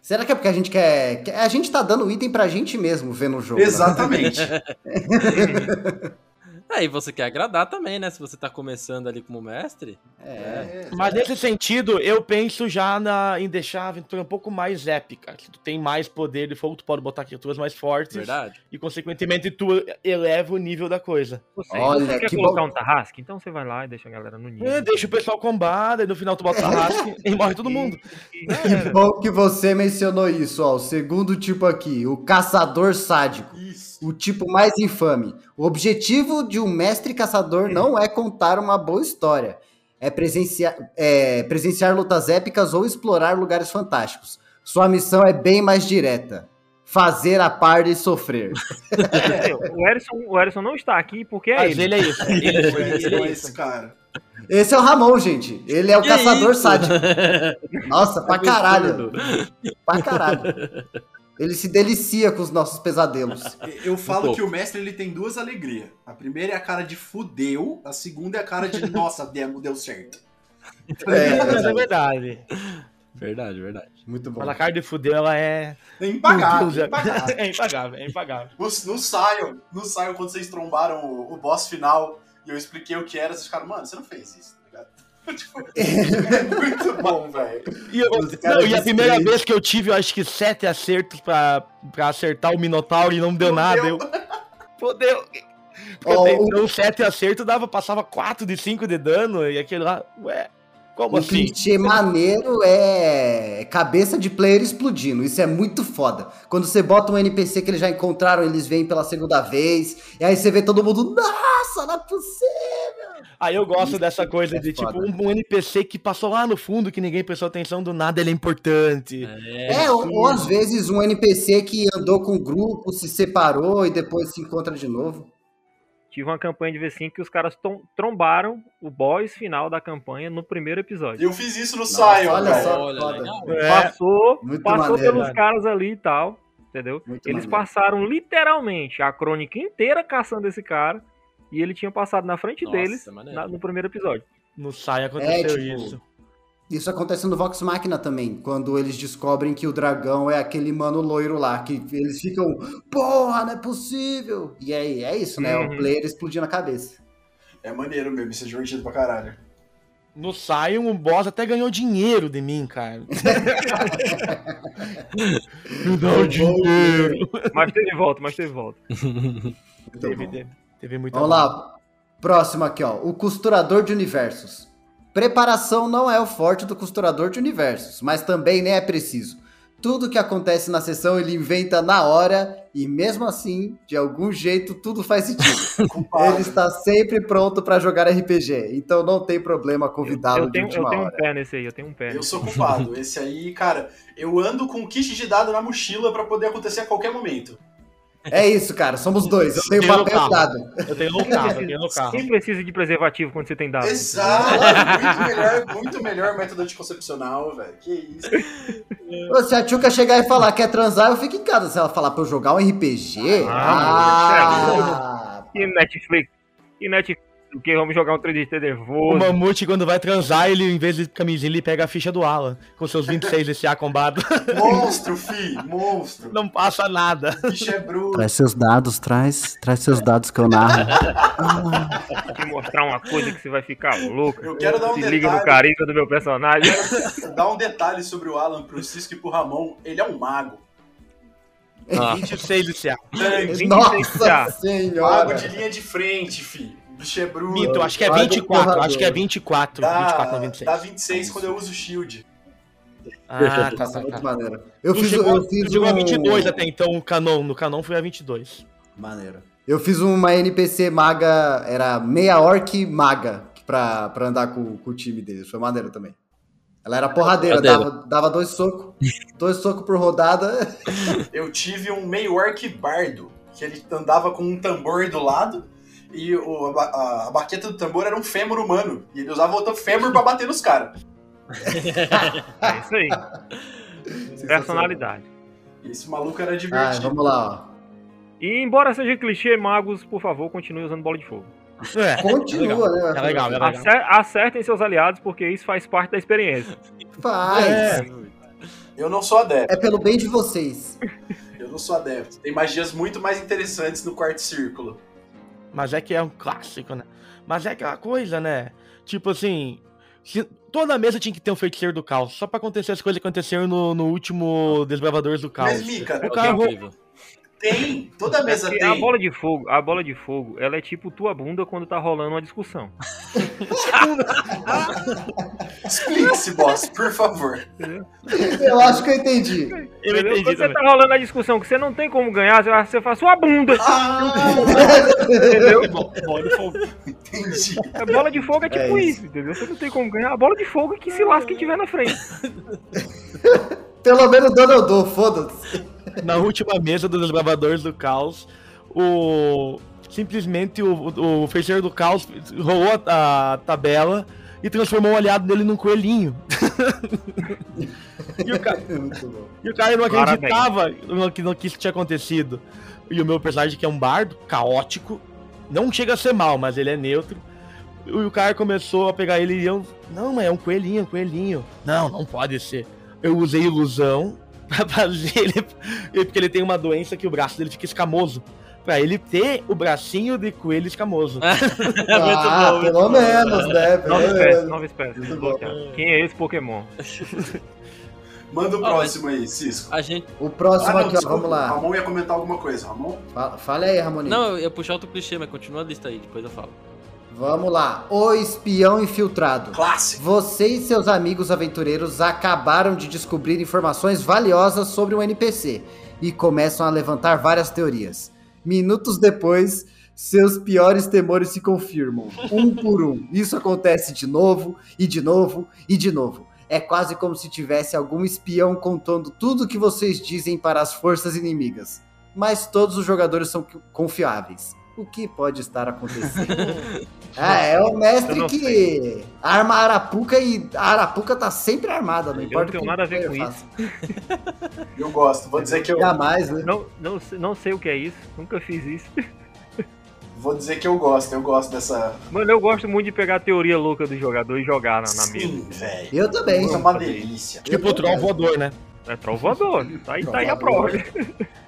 Será que é porque a gente quer. A gente tá dando item pra gente mesmo vendo o jogo. né? Exatamente. É, e você quer agradar também, né? Se você tá começando ali como mestre. É. Mas nesse sentido, eu penso já na, em deixar a aventura um pouco mais épica. Que tu tem mais poder de fogo, tu pode botar criaturas mais fortes. Verdade. E, consequentemente, tu eleva o nível da coisa. Você, Olha, você quer que colocar bom. um tarrasque? Então você vai lá e deixa a galera no nível. É, deixa o pessoal combar, daí no final tu bota o tarrasque e morre todo mundo. Que bom que você mencionou isso, ó. O segundo tipo aqui, o caçador sádico. O tipo mais infame. O objetivo de um mestre caçador não é contar uma boa história. É presenciar, é presenciar lutas épicas ou explorar lugares fantásticos. Sua missão é bem mais direta. Fazer a par e sofrer. O Erison, o Erison não está aqui porque é Mas ele. ele é isso. Ele, Ele ele é é isso. cara. Esse é o Ramon, gente. Ele é o Que caçador isso? sádico. Nossa, pra caralho. Absurdo. Pra caralho. Ele se delicia com os nossos pesadelos. Eu falo pouco. que o mestre ele tem duas alegrias. A primeira é a cara de fudeu, a segunda é a cara de nossa, demo, deu certo. Mas é verdade. Verdade, verdade. Muito bom. Mas a cara de fudeu, ela é. É impagável, impagável. É impagável, é impagável. No, no Sion, no Sion, quando vocês trombaram o, o boss final e eu expliquei o que era, vocês ficaram, mano, você não fez isso? Tipo, é muito bom, velho. E, eu- não, e a primeira descrentes. vez que eu tive, eu acho que sete acertos pra, pra acertar o Minotauro e não deu nada. Eu. Fodeu. Ó, até o- então sete acertos dava, passava 4 de 5 de dano e aquele lá, ué, como Um assim? clichê maneiro é cabeça de player explodindo. Isso é muito foda. Quando você bota um NPC que eles já encontraram, eles vêm pela segunda vez. E aí você vê todo mundo, nossa, não é possível. Aí eu gosto Isso dessa coisa é de tipo foda. um, NPC que passou lá no fundo, que ninguém prestou atenção do nada, ele é importante. É, É, ou, ou às vezes um NPC que andou com o grupo, se separou e depois se encontra de novo. Tive uma campanha de V5 que os caras trombaram o boss final da campanha no primeiro episódio. Eu fiz isso no Nossa, Sion, olha só. Olha. É, Passou, Muito passou maneiro, pelos caras ali e tal, entendeu? Muito Eles maneiro. passaram literalmente a crônica inteira caçando esse cara e ele tinha passado na frente Nossa, deles maneiro. na- no primeiro episódio. no Sai aconteceu É, tipo, isso. Isso acontece no Vox Machina também, quando eles descobrem que o dragão é aquele mano loiro lá, que eles ficam, porra, não é possível. E aí, é isso, né? O Uhum. player explodindo a cabeça. É maneiro mesmo, isso é divertido pra caralho. No Sion, o boss até ganhou dinheiro de mim, cara. Me dá o dinheiro. Mas teve volta, mas teve volta. Muito Teve, bom. teve, teve muita Vamos lá. Próximo aqui, ó. O costurador de universos. Preparação não é o forte do costurador de universos, mas também nem é preciso. Tudo que acontece na sessão ele inventa na hora e mesmo assim, de algum jeito, tudo faz sentido. Ele está sempre pronto para jogar RPG, então não tem problema convidá-lo Eu de tenho, eu tenho um hora. pé nesse aí, eu tenho um pé. Eu sou culpado. Esse aí, cara, eu ando com um kit de dado na mochila pra poder acontecer a qualquer momento. É isso, cara. Somos dois. Eu tenho papel e dado. Eu tenho no carro, eu tenho no carro. Quem precisa de preservativo quando você tem dado? Exato! Muito melhor, muito melhor método anticoncepcional, velho. Que isso. Ô, Se a Tchuca chegar e falar que quer transar, eu fico em casa. Se ela falar pra eu jogar um RPG. Ah, Ah, E Netflix? E Netflix? O que? Vamos jogar um 3D O nervoso. Mamute, quando vai transar, ele, em vez de camisinha, ele pega a ficha do Alan, com seus 26 esse combado. Monstro, fi! Monstro! Não passa nada. Bicho é bruto. Traz seus dados, traz, traz seus dados que eu narro. Te mostrar uma coisa que você vai ficar louco. Eu quero dar um Se liga no detalhe. carisma do meu personagem. Dá um detalhe sobre o Alan pro Cisco e pro Ramon. Ele é um mago. Ah, 26 esse Tanque. 26 Nossa já. Mago senhora. de linha de frente, fi. Bicho é bruto. Mito, acho que é Vai do 24, porrador. acho que é 24. 24 Dá, não 26. dá 26 quando eu uso o shield. Ah, tá, tá, muito tá. maneiro. Eu Tu fiz, chegou, eu fiz chegou a um- 22 até então, o canon. No canon foi a 22. Maneiro. Eu fiz uma NPC maga, era meia orc maga, pra, pra andar com, com o time deles. Foi maneiro também. Ela era porradeira, Porradeira. dava, dava dois socos. dois socos por rodada. Eu tive um meio orc bardo, que ele andava com um tambor do lado, e o- a, a- a baqueta do tambor era um fêmur humano. E ele usava outro fêmur pra bater nos caras. É isso aí. Personalidade. Esse maluco era Ah, divertido. vamos lá, ó. E embora seja clichê, magos, por favor, continue usando bola de fogo. É, Continua, é né? legal, é legal, é legal. Acer- Acertem seus aliados, porque isso faz parte da experiência. Faz. É. Eu não sou adepto. É pelo bem de vocês. Eu não sou adepto. Tem magias muito mais interessantes no quarto círculo. Mas é que é um clássico, né? Mas é aquela coisa, né? Tipo assim, se- toda mesa tinha que ter um feiticeiro do caos, só pra acontecer as coisas que aconteceram no, no último Desbravadores do Caos. Mas, Mika, O cara É rou- incrível. Tem. Toda mesa É tem. a bola de fogo, a bola de fogo, ela é tipo tua bunda quando tá rolando uma discussão. Explique-se, boss, por favor. Eu acho que eu entendi. Eu entendi Quando você também. tá rolando a discussão que você não tem como ganhar, você- você faz sua bunda. Ah, Entendeu? Bola de fogo. entendi. A bola de fogo é tipo É isso. entendeu? Você não tem como ganhar. A bola de fogo é que se lasca quem tiver na frente. Pelo menos Donaldô, foda-se. Na última mesa dos Desbravadores do Caos, o. Simplesmente o, o, feiticeiro do caos rolou a, a tabela e transformou o aliado dele num coelhinho. e, o cara, e o cara não acreditava no que, no que isso tinha acontecido. E o meu personagem, que é um bardo, caótico, não chega a ser mal, mas ele é neutro. E o cara começou a pegar ele e eu. Não, mas é um coelhinho, um coelhinho. Não, não pode ser. Eu usei ilusão pra fazer ele. Porque ele tem uma doença que o braço dele fica escamoso. Pra ele ter o bracinho de coelho escamoso. É muito ah, bom, muito pelo bom. menos, né? Nova espécie, nova espécie. Quem é esse Pokémon? Manda o Ah, próximo aí, Cisco. A gente. O próximo Ah, não, aqui, ó, vamos lá. Ramon ia comentar alguma coisa. Ramon? Fa- Fala aí, Ramoninho. Não, eu ia puxar outro clichê, mas continua a lista aí, depois eu falo. Vamos lá. O espião infiltrado. Clássico. Você e seus amigos aventureiros acabaram de descobrir informações valiosas sobre um NPC e começam a levantar várias teorias. Minutos depois, seus piores temores se confirmam, um por um. Isso acontece de novo, e de novo, e de novo. É quase como se tivesse algum espião contando tudo o que vocês dizem para as forças inimigas. Mas todos os jogadores são confiáveis. O que pode estar acontecendo? Ah, é o mestre que arma a Arapuca e a Arapuca tá sempre armada, não Eu importa não tenho o que nada a ver com isso. Eu gosto. Vou dizer que eu, Jamais, né? Não, não, sei- não sei o que é isso. Nunca fiz isso. vou dizer que eu gosto. Eu gosto dessa. Mano, eu gosto muito de pegar a teoria louca do jogador e jogar na, na mesa. Sim, velho. Eu também. É uma delícia. Tipo o troll voador, né? É trovador. Tá aí, tá aí a prova.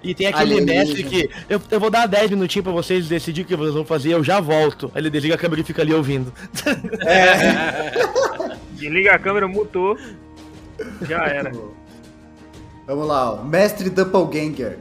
E tem aquele Alienígena. mestre que eu, eu vou dar 10 minutinhos pra vocês decidirem o que vocês vão fazer, eu já volto. Aí ele desliga a câmera e fica ali ouvindo. Desliga a câmera, mutou. Já era. Vamos lá, ó. Mestre Doppelganger.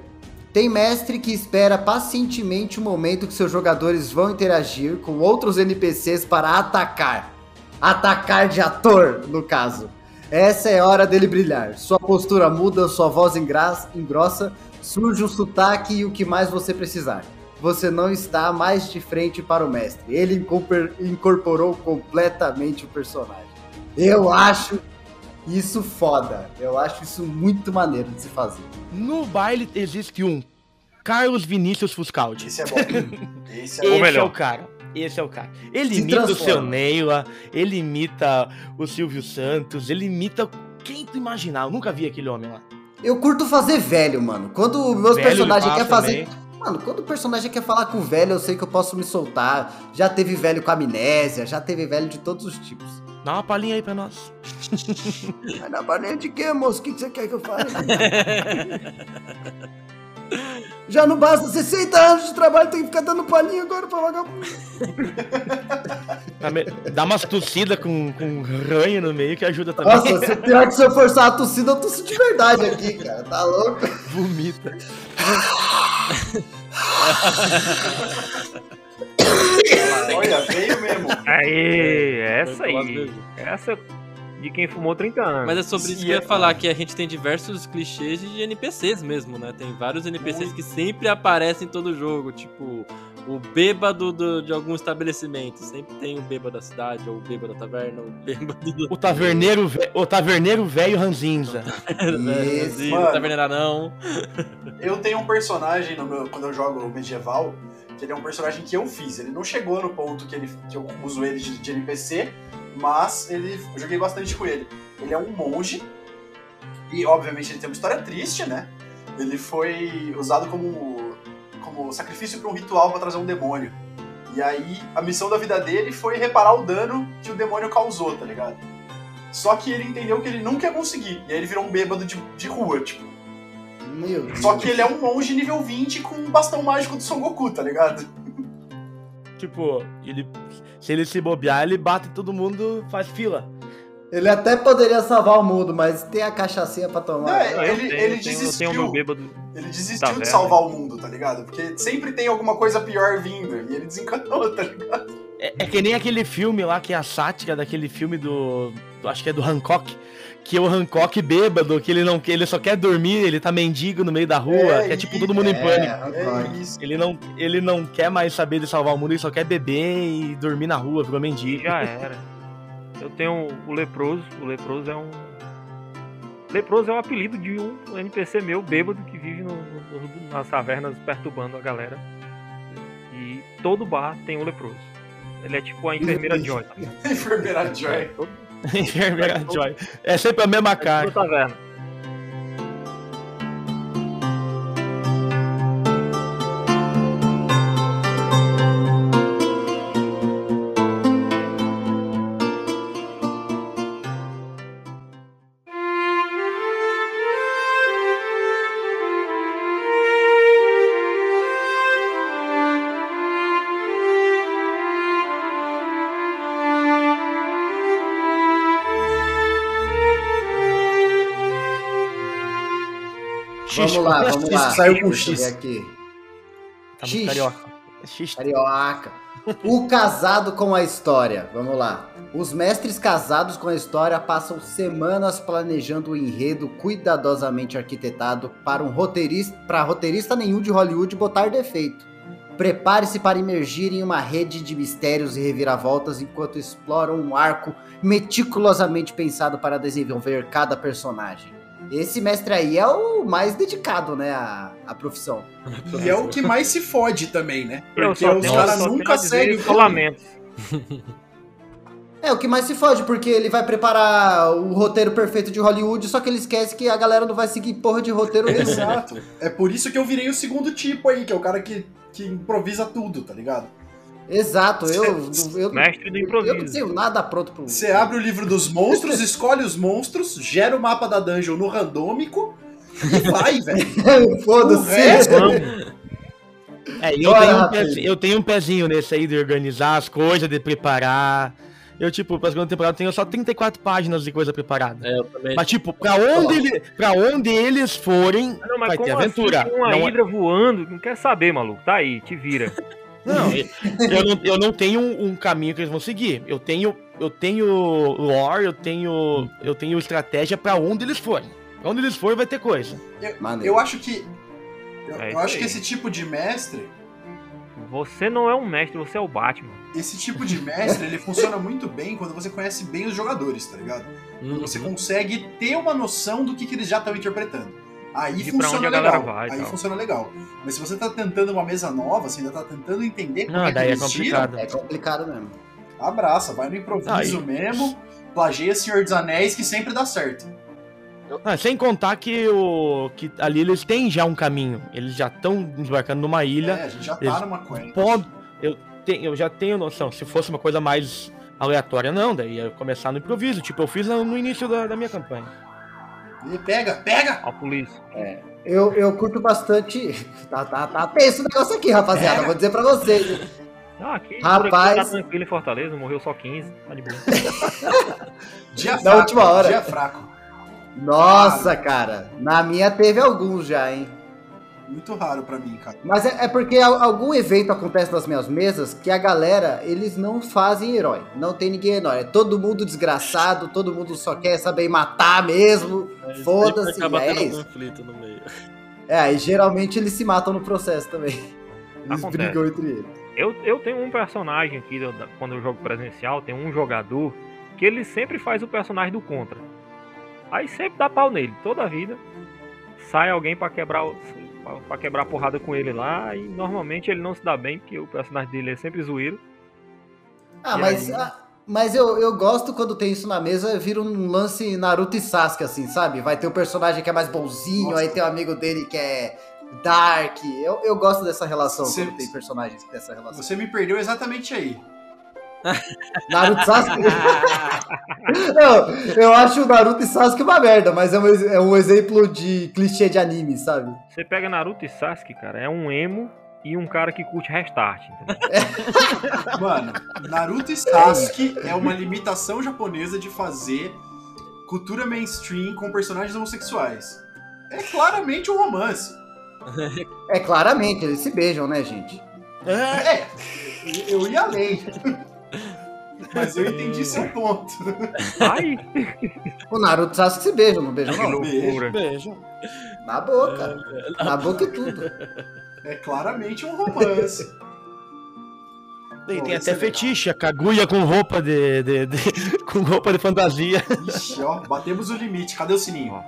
Tem mestre que espera pacientemente o momento que seus jogadores vão interagir com outros NPCs para atacar. Atacar de ator, no caso. Essa é a hora dele brilhar. Sua postura muda, sua voz engrossa, surge um sotaque e o que mais você precisar. Você não está mais de frente para o mestre. Ele incorpor- incorporou completamente o personagem. Eu acho isso foda. Eu acho isso muito maneiro de se fazer. No baile existe um Carlos Vinícius Fuscaldi. Esse é bom. Esse é Esse é o cara. Esse é o cara. Ele Se imita o transforma. seu Neila, ele imita o Silvio Santos, ele imita quem tu imaginar. Eu nunca vi aquele homem lá. Eu curto fazer velho, mano. Quando meus Velho personagens ele querem faz fazer. Mano, quando o personagem quer falar com o velho, eu sei que eu posso me soltar. Já teve velho com amnésia, já teve velho de todos os tipos. Dá uma palhinha aí pra nós. Mas na balinha de quê, moço? O que que você quer que eu fale? Já não basta 60 anos de trabalho, tem que ficar dando palhinha agora pra vagabundo. Dá me- Dá umas tossidas com, com ranho no meio que ajuda também. Nossa, se- pior que se eu forçar a tossida, eu tosso de verdade aqui, cara. Tá louco? Vomita. Olha, veio mesmo. Aê, essa Foi duas aí. Essa de quem fumou 30 anos. Mas é sobre isso Sim, que eu ia é falar, que a gente tem diversos clichês de NPCs mesmo, né? Tem vários NPCs que sempre aparecem em todo jogo, tipo o bêbado do- de algum estabelecimento. Sempre tem o bêbado da cidade, ou o bêbado da taverna, ou o bêbado do... O taverneiro, ve- o taverneiro velho ranzinza. Isso, do mano. taverneira não. Eu tenho um personagem no meu, quando eu jogo medieval, que ele é um personagem que eu fiz. Ele não chegou no ponto que, ele, que eu uso ele de, de NPC, mas ele, eu joguei bastante com ele. Ele é um monge, e obviamente ele tem uma história triste, né? Ele foi usado como, como sacrifício para um ritual para trazer um demônio. E aí a missão da vida dele foi reparar o dano que o demônio causou, tá ligado? Só que ele entendeu que ele nunca ia conseguir. E aí ele virou um bêbado de, de rua, tipo. Meu Deus. Só que ele é um monge nível 20 com um bastão mágico do Son Goku, tá ligado? Tipo, ele, se ele se bobear, ele bate todo mundo, faz fila. Ele até poderia salvar o mundo, mas tem a cachaçinha pra tomar. É, ele, tenho- ele desistiu. tenho meu bêbado. Ele desistiu de salvar o mundo, tá ligado? Porque sempre tem alguma coisa pior vindo. E ele desencanou, tá ligado? É, é que nem aquele filme lá, que é a sátira daquele filme do- acho que é do Hancock. Que é o Hancock bêbado, que ele não que ele só quer dormir, ele tá mendigo no meio da rua, É, que é tipo todo mundo em é, pânico. É. Ele não, ele não quer mais saber de salvar o mundo, ele só quer beber e dormir na rua, virou E mendigo. já era. Eu tenho o leproso. O leproso é um. Leproso é o apelido de um NPC meu bêbado que vive no- no- nas tavernas perturbando a galera. E todo bar tem um leproso. Ele é tipo a enfermeira Joy. tá? Enfermeira Joy. Todo- Enfermeira Joy. É sempre a mesma cara. toda Vamos lá, vamos lá. X, saiu com X. aqui. Tá X. carioca. X. Carioca. O casado com a história. Vamos lá. Os mestres casados com a história passam semanas planejando o enredo cuidadosamente arquitetado para um roteirista, para roteirista nenhum de Hollywood botar defeito. Prepare-se para imergir em uma rede de mistérios e reviravoltas enquanto exploram um arco meticulosamente pensado para desenvolver cada personagem. Esse mestre aí é o mais dedicado, né, à, à profissão. E é o que mais se fode também, né? Porque os caras nunca seguem o isolamento. É, o que mais se fode, porque ele vai preparar o roteiro perfeito de Hollywood, só que ele esquece que a galera não vai seguir porra de roteiro nenhum. Exato. É por isso que eu virei o segundo tipo aí, que é o cara que, que improvisa tudo, tá ligado? Exato, eu, eu, Mestre do eu não improviso. tenho nada pronto pro. Você abre o livro dos monstros, escolhe os monstros, gera o mapa da dungeon no randômico e vai, velho. Foda-se. É, eu, Bora, tenho um pezinho, eu tenho um pezinho nesse aí de organizar as coisas, de preparar. Eu, tipo, pra segunda temporada eu tenho só 34 páginas de coisa preparada. É, eu também. Mas, tipo, pra onde, ele, pra onde eles forem, Não, mas vai como ter aventura. assim, uma Não é- hidra voando, não quer saber, maluco. Tá aí, te vira. Não, eu não, eu não tenho um, um caminho que eles vão seguir. Eu tenho, eu tenho lore, eu tenho, eu tenho estratégia pra onde eles forem. Pra onde eles forem vai ter coisa. Maneiro. Eu acho que. Eu, É eu acho que esse tipo de mestre. Você não é um mestre, você é o Batman. Esse tipo de mestre, ele funciona muito bem quando você conhece bem os jogadores, tá ligado? Quando Uhum. você consegue ter uma noção do que, que eles já estão interpretando. Aí De pra funciona legal. vai aí tal. funciona legal. Mas se você tá tentando uma mesa nova, você ainda tá tentando entender como Não, é que daí é tiram, complicado. É complicado mesmo. abraça, vai no improviso Aí. mesmo, plageia Senhor dos Anéis que sempre dá certo. Ah, sem contar que, o, que ali eles têm já um caminho. Eles já estão desembarcando numa ilha. É, a gente já tá eles numa coisa. Pode, eu, tenho, eu já tenho noção. Se fosse uma coisa mais aleatória, não. Daí ia começar no improviso. Tipo, eu fiz no no início da, da minha campanha. E pega, pega! A polícia. Eu, eu curto bastante. Tá, tá, tá tenso o negócio aqui, rapaziada. Vou dizer pra vocês. Ah, aqui, Rapaz. aqui tá tranquilo em Fortaleza, morreu só 15, tá de boa. Dia Na fraco, última hora. Dia fraco. Nossa, cara. Na minha teve alguns já, hein? Muito raro pra mim, cara. Mas é, é porque al- algum evento acontece nas minhas mesas que a galera, eles não fazem herói. Não tem ninguém herói. É todo mundo desgraçado, todo mundo só quer saber matar mesmo. Mas Foda-se, acaba é tendo isso. conflito no meio. É, e geralmente eles se matam no processo também. Eles Acontece. brigam entre eles. Eu, eu tenho um personagem aqui, quando eu jogo presencial, tem um jogador que ele sempre faz o personagem do contra. Aí sempre dá pau nele, toda a vida. Sai alguém pra quebrar pra quebrar a porrada com ele lá e normalmente ele não se dá bem, porque o personagem dele é sempre zoeiro. Ah, E mas, aí? ah, mas eu, eu gosto quando tem isso na mesa, vira um lance Naruto e Sasuke, assim, sabe? Vai ter o personagem que é mais bonzinho, Nossa. aí tem o amigo dele que é dark. Eu, eu gosto dessa relação, Você- quando tem personagens dessa relação. Você me perdeu exatamente aí. Naruto e Sasuke? Não, eu acho o Naruto e Sasuke uma merda, mas é um, é um exemplo de clichê de anime, sabe? Você pega Naruto e Sasuke, cara, é um emo e um cara que curte restart. Entendeu? Mano, Naruto e Sasuke é uma limitação japonesa de fazer cultura mainstream com personagens homossexuais. É claramente um romance. É claramente, eles se beijam, né, gente? É, É, eu ia além. Mas eu entendi seu ponto. Ai, O Naruto Sasuke se beijam, não beijam que não? loucura. beijo. Na boca. Na boca e tudo. É claramente um romance. E Pô, tem isso até é legal. fetiche, a Kaguya com roupa de, de- de- com roupa de fantasia. Ixi, ó, batemos o limite. Cadê o sininho? Volta,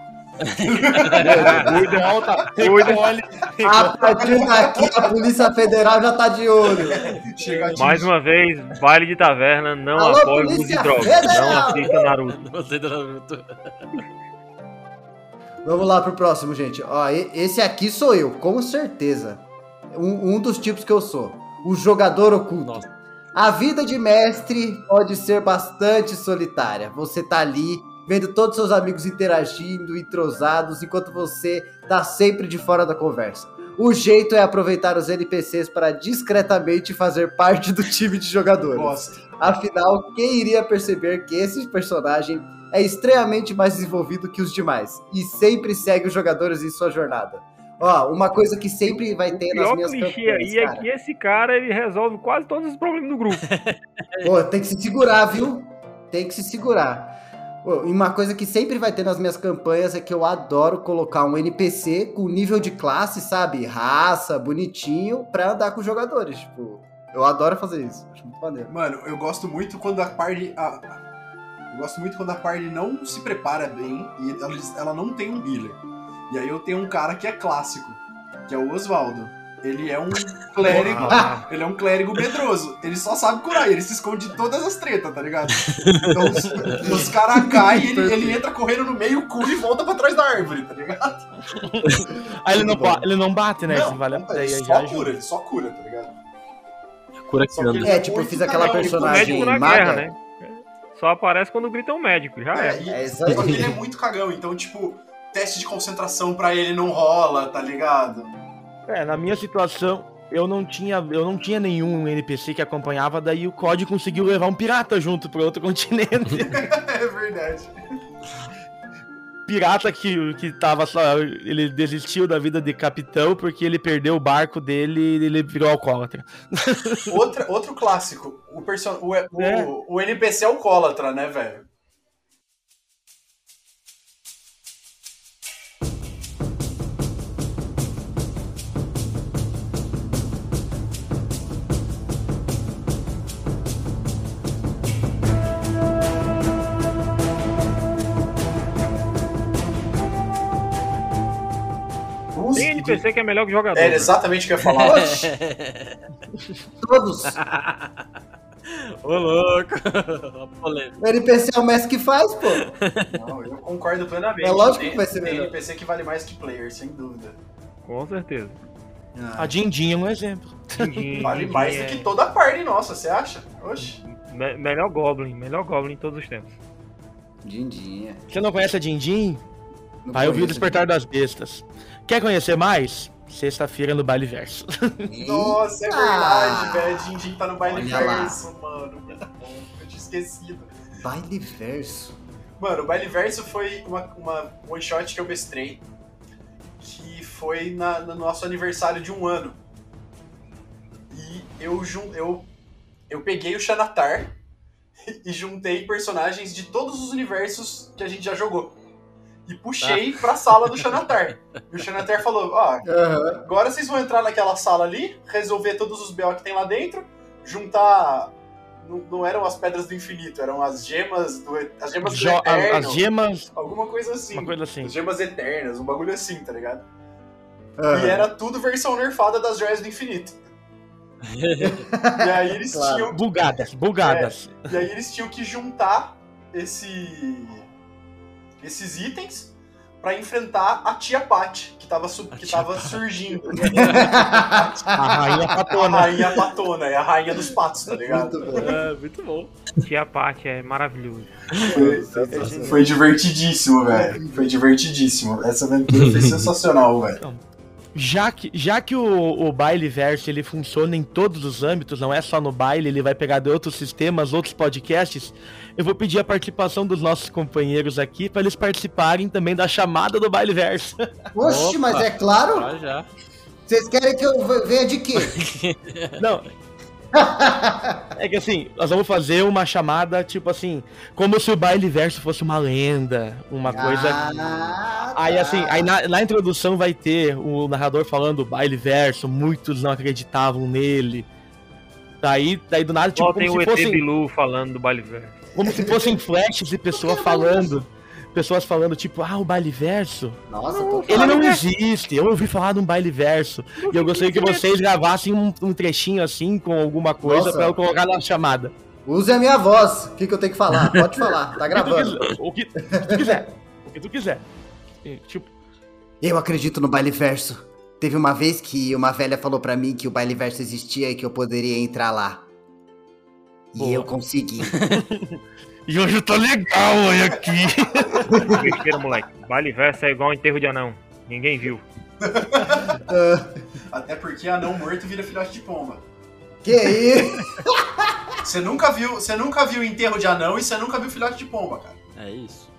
Cuida. recolhe. A partir daqui, a Polícia Federal já tá de olho. Mais uma vez, baile de taverna, não Alô, apoia o uso de drogas. Federal! Não assista Naruto. Você do Naruto. Vamos lá pro próximo, gente. Ó, esse aqui sou eu, com certeza. Um, um dos tipos que eu sou. O jogador oculto. Nossa. A vida de mestre pode ser bastante solitária. Você tá ali, vendo todos seus amigos interagindo, entrosados, enquanto você tá sempre de fora da conversa. O jeito é aproveitar os NPCs para discretamente fazer parte do time de jogadores. Gosto. Afinal, quem iria perceber que esse personagem é extremamente mais desenvolvido que os demais e sempre segue os jogadores em sua jornada? Ó, uma coisa que sempre vai ter nas minhas clichê aí é cara. que esse cara ele resolve quase todos os problemas do grupo. Pô, tem que se segurar, viu? Tem que se segurar. Uma coisa que sempre vai ter nas minhas campanhas é que eu adoro colocar um NPC com nível de classe, sabe? Raça, bonitinho, pra andar com os jogadores. Tipo, eu adoro fazer isso. Acho muito maneiro. Mano, eu gosto muito quando a party. a- eu gosto muito quando a party não se prepara bem e ela, ela não tem um healer. E aí eu tenho um cara que é clássico, que é o Oswaldo. Ele é um clérigo. Ele é um clérigo medroso. Ele só sabe curar. Ele se esconde de todas as tretas, tá ligado? Então os, os caras caem, ele, ele entra correndo no meio, cura e volta pra trás da árvore, tá ligado? Aí ele não, ele não bate, né? Não, vale a não, pena. ele só ajuda. cura, ele só cura, tá ligado? Cura que anda. É, tipo, eu fiz aquela Tipo, personagem maga. guerra, né? Só aparece quando grita um médico, já É, é. É isso só que aí. ele é muito cagão, então, tipo, teste de concentração pra ele não rola, tá ligado? É, na minha situação, eu não tinha, eu não tinha nenhum NPC que acompanhava, daí o COD conseguiu levar um pirata junto pro outro continente. é verdade. pirata que, que tava só. Ele desistiu da vida de capitão porque ele perdeu o barco dele e ele virou alcoólatra. Outra, outro clássico. O, person... o, o, É. o NPC é alcoólatra, né, velho? NPC que é melhor que jogador. É né? exatamente o que eu ia falar. Todos. Ô, louco. O NPC é o mestre que faz, pô. Não, eu concordo plenamente. É lógico Tem- que vai ser tem melhor. NPC que vale mais que player, sem dúvida. Com certeza. A Dindin é um exemplo. Vale mais do que toda a party nossa, você acha? Oxi. Me- melhor Goblin, melhor Goblin em todos os tempos. Dindinha. Você não conhece a Dindin? Não Vai ouvir o. Despertar das Bestas. Quer conhecer mais? Sexta-feira no Baile Verso. Nossa, é verdade, velho. Dindin tá no baile Olha lá. verso, mano. Eu tinha esquecido. Baile verso. Mano, o baile verso foi uma, uma one shot que eu mestrei. Que foi na- no nosso aniversário de um ano. E eu, eu, eu peguei o Xanatar e juntei personagens de todos os universos que a gente já jogou. E puxei pra sala do Xanatar. E o Xanatar falou: Ó, Aham. Agora vocês vão entrar naquela sala ali, resolver todos os BO que tem lá dentro, juntar. Não, não eram as pedras do infinito, eram as gemas do. As gemas do Jo- a- eterno. as gemas, Alguma coisa assim. uma coisa assim. As gemas eternas, um bagulho assim, tá ligado? aham. E era tudo versão nerfada das joias do infinito. e aí eles Claro. tinham. Bugadas, bugadas. E aí eles tinham que juntar esse, esses itens pra enfrentar a tia Pat, que tava, su- que tava Pat. surgindo. A rainha A patona. rainha patona, é a rainha dos patos, tá ligado? Muito bom. É, muito bom. Tia Paty é maravilhoso. Foi, foi divertidíssimo, velho. Foi divertidíssimo. Essa aventura foi sensacional, velho. Já que, já que o, o baile verso ele funciona em todos os âmbitos, não é só no baile, ele vai pegar de outros sistemas, outros podcasts, eu vou pedir a participação dos nossos companheiros aqui para eles participarem também da chamada do baile verso. Oxe, Opa. mas é claro. Já, já. Vocês querem que eu venha de quê? Não. É que assim, nós vamos fazer uma chamada, tipo assim, como se o baile verso fosse uma lenda, uma coisa. Ah, Aí tá. assim, aí na, na introdução vai ter o narrador falando baile verso, muitos não acreditavam nele. Daí, daí do nada, tipo, Só tem como o se, ET fossem, Bilu falando do baile velho. como se fossem flashes e pessoas falando. Pessoas falando, tipo, ah, o baile verso. Nossa, tô Ele não existe. Eu ouvi falar de um baile verso. E eu gostaria que vocês gravassem um, um trechinho assim com alguma coisa pra eu colocar na chamada. Use a minha voz. O que, que eu tenho que falar? Pode falar, tá O que gravando. quiser. O que, que tu quiser. O que tu quiser. Tipo, Eu acredito no baile verso. Teve uma vez que uma velha falou pra mim que o baile verso existia e que eu poderia entrar lá. E Boa. eu consegui. e hoje eu tô legal, olha aqui. Besteira, moleque. Baile verso é igual um enterro de anão. Ninguém viu. Até porque anão morto vira filhote de pomba. que isso? Você nunca viu, você nunca viu enterro de anão e você nunca viu filhote de pomba, cara. É isso.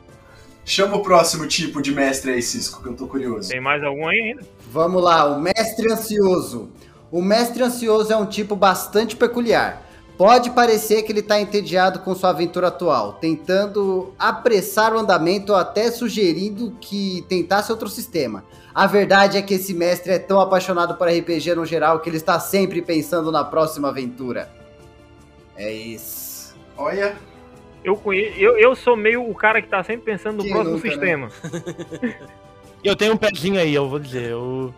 Chama o próximo tipo de mestre aí, Cisco, que eu tô curioso. Tem mais algum aí ainda? Vamos lá, o mestre ansioso. O mestre ansioso é um tipo bastante peculiar. Pode parecer que ele está entediado com sua aventura atual, tentando apressar o andamento ou até sugerindo que tentasse outro sistema. A verdade é que esse mestre é tão apaixonado por RPG no geral que ele está sempre pensando na próxima aventura. É isso. Olha, Eu, conheço, eu, eu sou meio o cara que tá sempre pensando no Quem próximo nunca, né? sistema. Eu tenho um pezinho aí, eu vou dizer. Eu...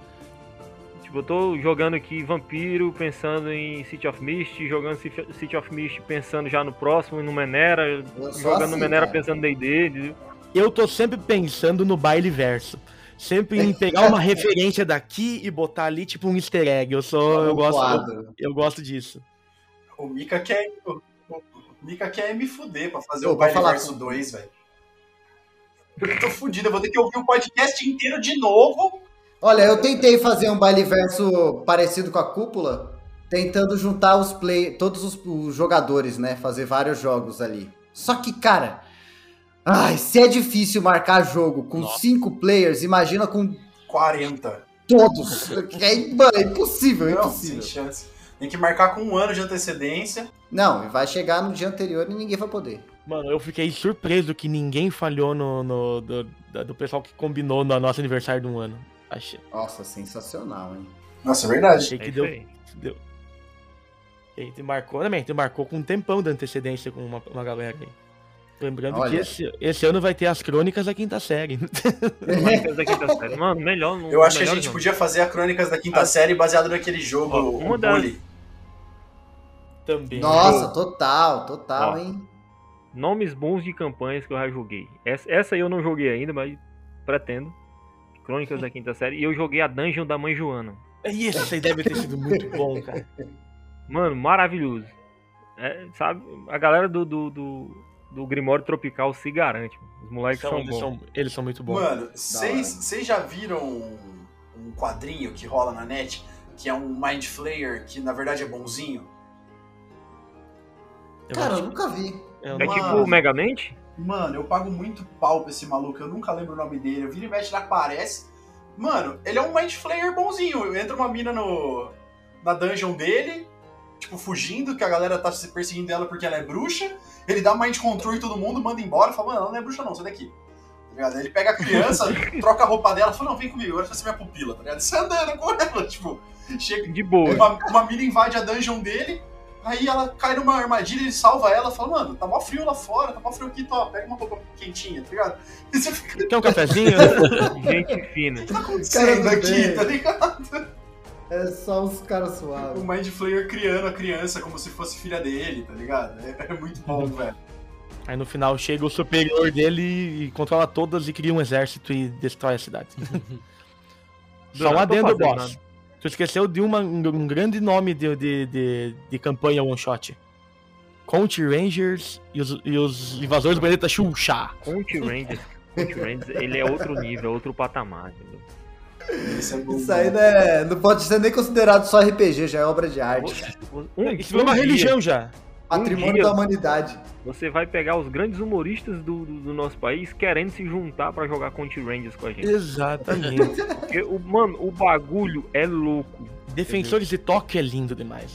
Tipo, eu tô jogando aqui Vampiro, pensando em City of Mist, jogando City- City of Mist pensando já no próximo, no Menera, Eu sou jogando assim, no Menera cara. pensando em D&D, eu tô sempre pensando no baile verso. Sempre em pegar uma referência daqui e botar ali, tipo um easter egg. Eu sou. Eu gosto, eu, eu gosto disso. o Mika quer. O, o Mika quer me fuder pra fazer Ô, o Baile falar Verso com- 2, velho. Eu tô fudido, eu vou ter que ouvir o podcast inteiro de novo. Olha, eu tentei fazer um baile verso parecido com a cúpula, tentando juntar os play, todos os, os jogadores, né? Fazer vários jogos ali. Só que, cara, ai, se é difícil marcar jogo com Nossa. cinco players, imagina com 40. todos. É, mano, é impossível, é Não, impossível. sem chance. Tem que marcar com um ano de antecedência. Não, e vai chegar no dia anterior e ninguém vai poder. Mano, eu fiquei surpreso que ninguém falhou no, no- do, do pessoal que combinou no nosso aniversário de um ano. Achei, Nossa, sensacional, hein? Nossa, é verdade. achei É que isso deu. deu. E aí, tu marcou, também, tu marcou com um tempão de antecedência com uma, uma galera aí. Lembrando que Olha. esse, esse ano vai ter as crônicas da quinta série. Crônicas da Quinta Série. Mano, melhor não. Eu acho que a gente não. podia fazer a Crônicas da Quinta Ah. Série baseado naquele jogo, Ó, o das- Bully. Também. Nossa, total, total, Ó. hein? Nomes bons de campanhas que eu já joguei. Essa, essa aí eu não joguei ainda, mas pretendo. Crônicas da Quinta Série. E eu joguei a Dungeon da Mãe Joana. E esse aí deve ter sido muito bom, cara. Mano, maravilhoso. É, sabe, a galera do, do, do, do Grimório Tropical se garante. mano. Os moleques São- são, eles, bons. são, eles são muito bons. Mano, vocês vocês já viram um, quadrinho que rola na net que é um Mind Flayer que na verdade é bonzinho? Eu Cara, eu nunca vi. eu É não- tipo o Megamente? Mano, eu pago muito pau pra esse maluco, eu nunca lembro o nome dele. Eu viro e mexe, ele aparece. Mano, ele é um Mind Flayer bonzinho. Entra uma mina no, na dungeon dele, tipo, fugindo, que a galera tá se perseguindo ela porque ela é bruxa. Ele dá Mind Control em todo mundo, manda embora, fala, mano, ela não é bruxa não, sai daqui. Tá Ele pega a criança, troca a roupa dela, fala, não, vem comigo, agora você vai ser minha pupila, tá ligado? Você andando com ela, tipo, chega, De boa. uma, uma mina invade a dungeon dele, aí ela cai numa armadilha, ele salva ela, fala, mano, tá mó frio lá fora, tá mó frio aqui, tó, pega uma roupa quentinha, tá ligado? E você fica, Quer um cafezinho? Gente fina. o que tá acontecendo aqui, bem. tá ligado? É só os caras O suaves. Mind Flayer criando a criança como se fosse filha dele, tá ligado? É, é muito bom, velho. Aí no final chega o superior dele e controla todas e cria um exército e destrói a cidade. Só um adendo, boss. Tu esqueceu de uma- um, grande nome de, de, de, de campanha one shot. Conte Rangers e os, e os invasores do planeta Xuxa. Conte Rangers. Conte Rangers, ele é outro nível, outro patamar, entendeu? Isso é bom. Isso aí não, é- não pode ser nem considerado só RPG, já é obra de arte. Um, Isso virou uma um dia religião já. Patrimônio dia- da humanidade. Você vai pegar os grandes humoristas do, do, do nosso país querendo se juntar pra jogar Conti Rangers com a gente. Exatamente. Porque, o, mano, o bagulho é louco. Defensores de Tóquio é lindo demais.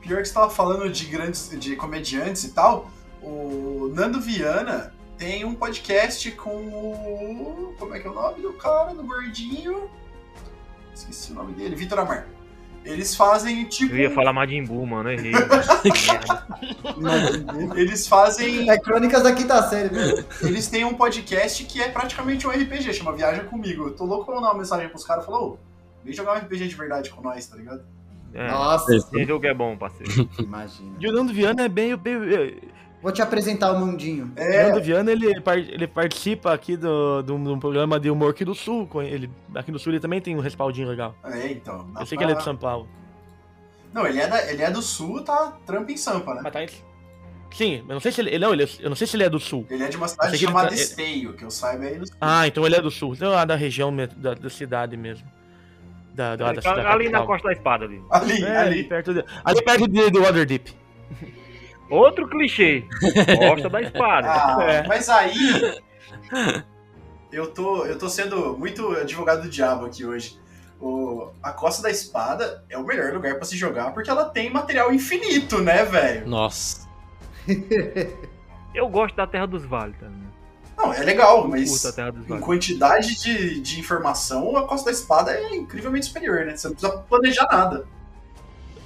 Pior que você tava falando de grandes, de comediantes e tal, o Nando Viana tem um podcast com o. Como é que é o nome do cara, do gordinho? Esqueci o nome dele, Vitor Amar. Eles fazem tipo. Eu ia falar Majin Buu, mano, errei. Eles fazem. É Crônicas da Quinta Série, mesmo. Eles têm um podcast que é praticamente um RPG, chama Viaja Comigo. Eu tô louco pra mandar uma mensagem pros caras e falar, ô, vem jogar um RPG de verdade com nós, tá ligado? É, Nossa, esse jogo é bom, parceiro. imagina. E o Nando Viana é bem. bem- Vou te apresentar o mundinho. O É, Nando Viana ele, ele participa aqui do, do, de um programa de humor aqui do Sul. Ele, aqui no Sul ele também tem um respaldinho legal. é então. Eu sei que pra- ele é de São Paulo. Não, ele é, da- ele é do sul, tá trampa em Sampa, né? Mas tá em- Sim, eu não sei se ele. Não, ele, é- eu não sei se ele é do Sul. Ele é de uma cidade que chamada tá- Esteio, que eu saiba aí no sul. Ah, então ele é do Sul. Então é lá da região da, da cidade mesmo. Da, da, da cidade. ali na capital. Costa da Espada ali. Ali, É, ali ali. perto de, ali perto de, de Waterdeep. Outro clichê. Costa da Espada. Ah, É. mas aí. Eu tô, eu tô sendo muito advogado do diabo aqui hoje. O, a Costa da Espada é o melhor lugar pra se jogar porque ela tem material infinito, né, velho? Nossa. Eu gosto da Terra dos Vales também. Não, é legal, mas curto a Terra dos em quantidade de, de informação, a Costa da Espada é incrivelmente superior, né? Você não precisa planejar nada.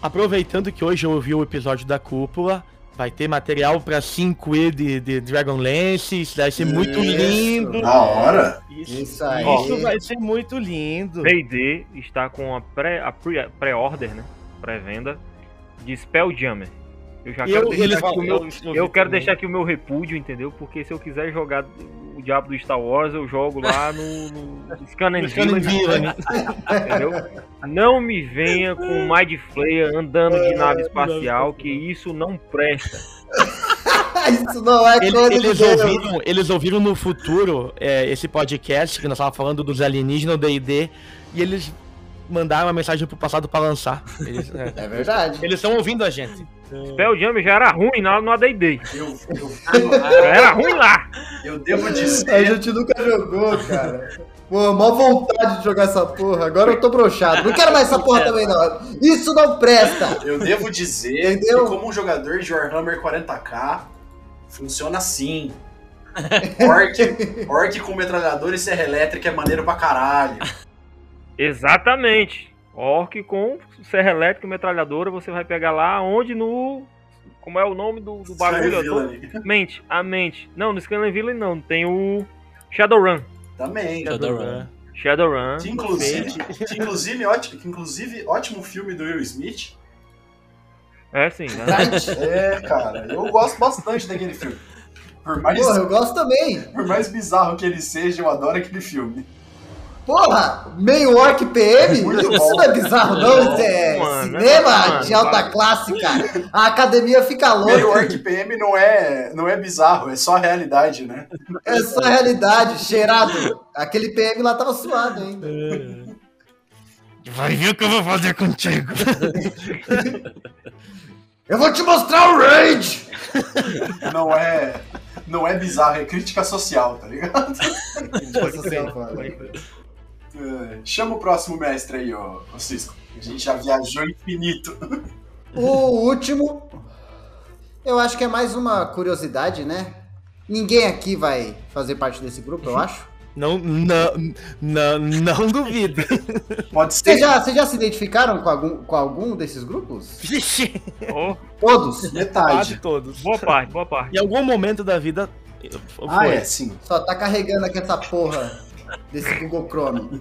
Aproveitando que hoje eu ouvi o episódio da cúpula, vai ter material pra 5E de, de Dragonlance, isso vai ser muito Isso. lindo. Da hora. Isso aí. Isso vai ser muito lindo. D&D está com a pré- a pre- pré-order, né? Pré-venda de Spelljammer. Eu já quero eu, deixar eles aqui o meu eu, quero deixar aqui o meu repúdio, entendeu? Porque se eu quiser jogar o diabo do Star Wars, eu jogo lá no, no entendeu? Não me venha com Mind Flayer andando de nave espacial, que isso não presta. Isso não é Ele- coisa de eles, ouviram, eles ouviram no futuro é, esse podcast que nós estávamos falando dos alienígenas, do D&D, e eles mandaram uma mensagem pro passado pra lançar. Eles é. É verdade. Eles estão ouvindo a gente. Spelljammer já era ruim na- no AD&D. Eu, eu, Já era ruim lá. eu devo A dizer. gente nunca jogou, cara. Pô, mó vontade de jogar essa porra. Agora eu tô broxado. Não quero mais essa porra também, não. Isso não presta. Eu devo dizer Entendeu? que como um jogador de Warhammer 40k, funciona assim. Orc, orc com metralhador e serra elétrica é maneiro pra caralho. Exatamente. Orc com serra elétrica e metralhadora, você vai pegar lá onde no... Como é o nome do, do bagulho? Tô-. Mente, a mente. Não, no Scanlan Villain não. Tem o Shadowrun. Também. Shadowrun. Shadowrun. Que inclusive, que inclusive, ótimo, que inclusive, ótimo filme do Will Smith. É sim, né? É, cara, eu gosto bastante daquele filme. Por mais, Porra, eu gosto também. por mais bizarro que ele seja, eu adoro aquele filme. Porra, meio orc PM? Muito Isso bom. não é bizarro, não. Isso é Mano, cinema mano, de alta mano. classe, cara. A academia fica Meio louca. Orc PM não é, não é bizarro, é só a realidade, né? É só a realidade, cheirado. Aquele PM lá tava suado ainda. Vai ver o que eu vou fazer contigo. Eu vou te mostrar o Rage! Não é, não é bizarro, é crítica social, tá ligado? Nossa senhora. É, Chama o próximo mestre aí, ó, ô Cisco. A gente já viajou infinito. O último, eu acho que é mais uma curiosidade, né? Ninguém aqui vai fazer parte desse grupo, eu acho. Não, não, não, não duvido. Pode ser. Vocês já, vocês já se identificaram com algum, com algum desses grupos? Vixe, Oh, Todos? quase Metade. todos. boa parte, boa parte. Em algum momento da vida. Foi. Ah, é, sim. Só tá carregando aqui essa porra desse Google Chrome.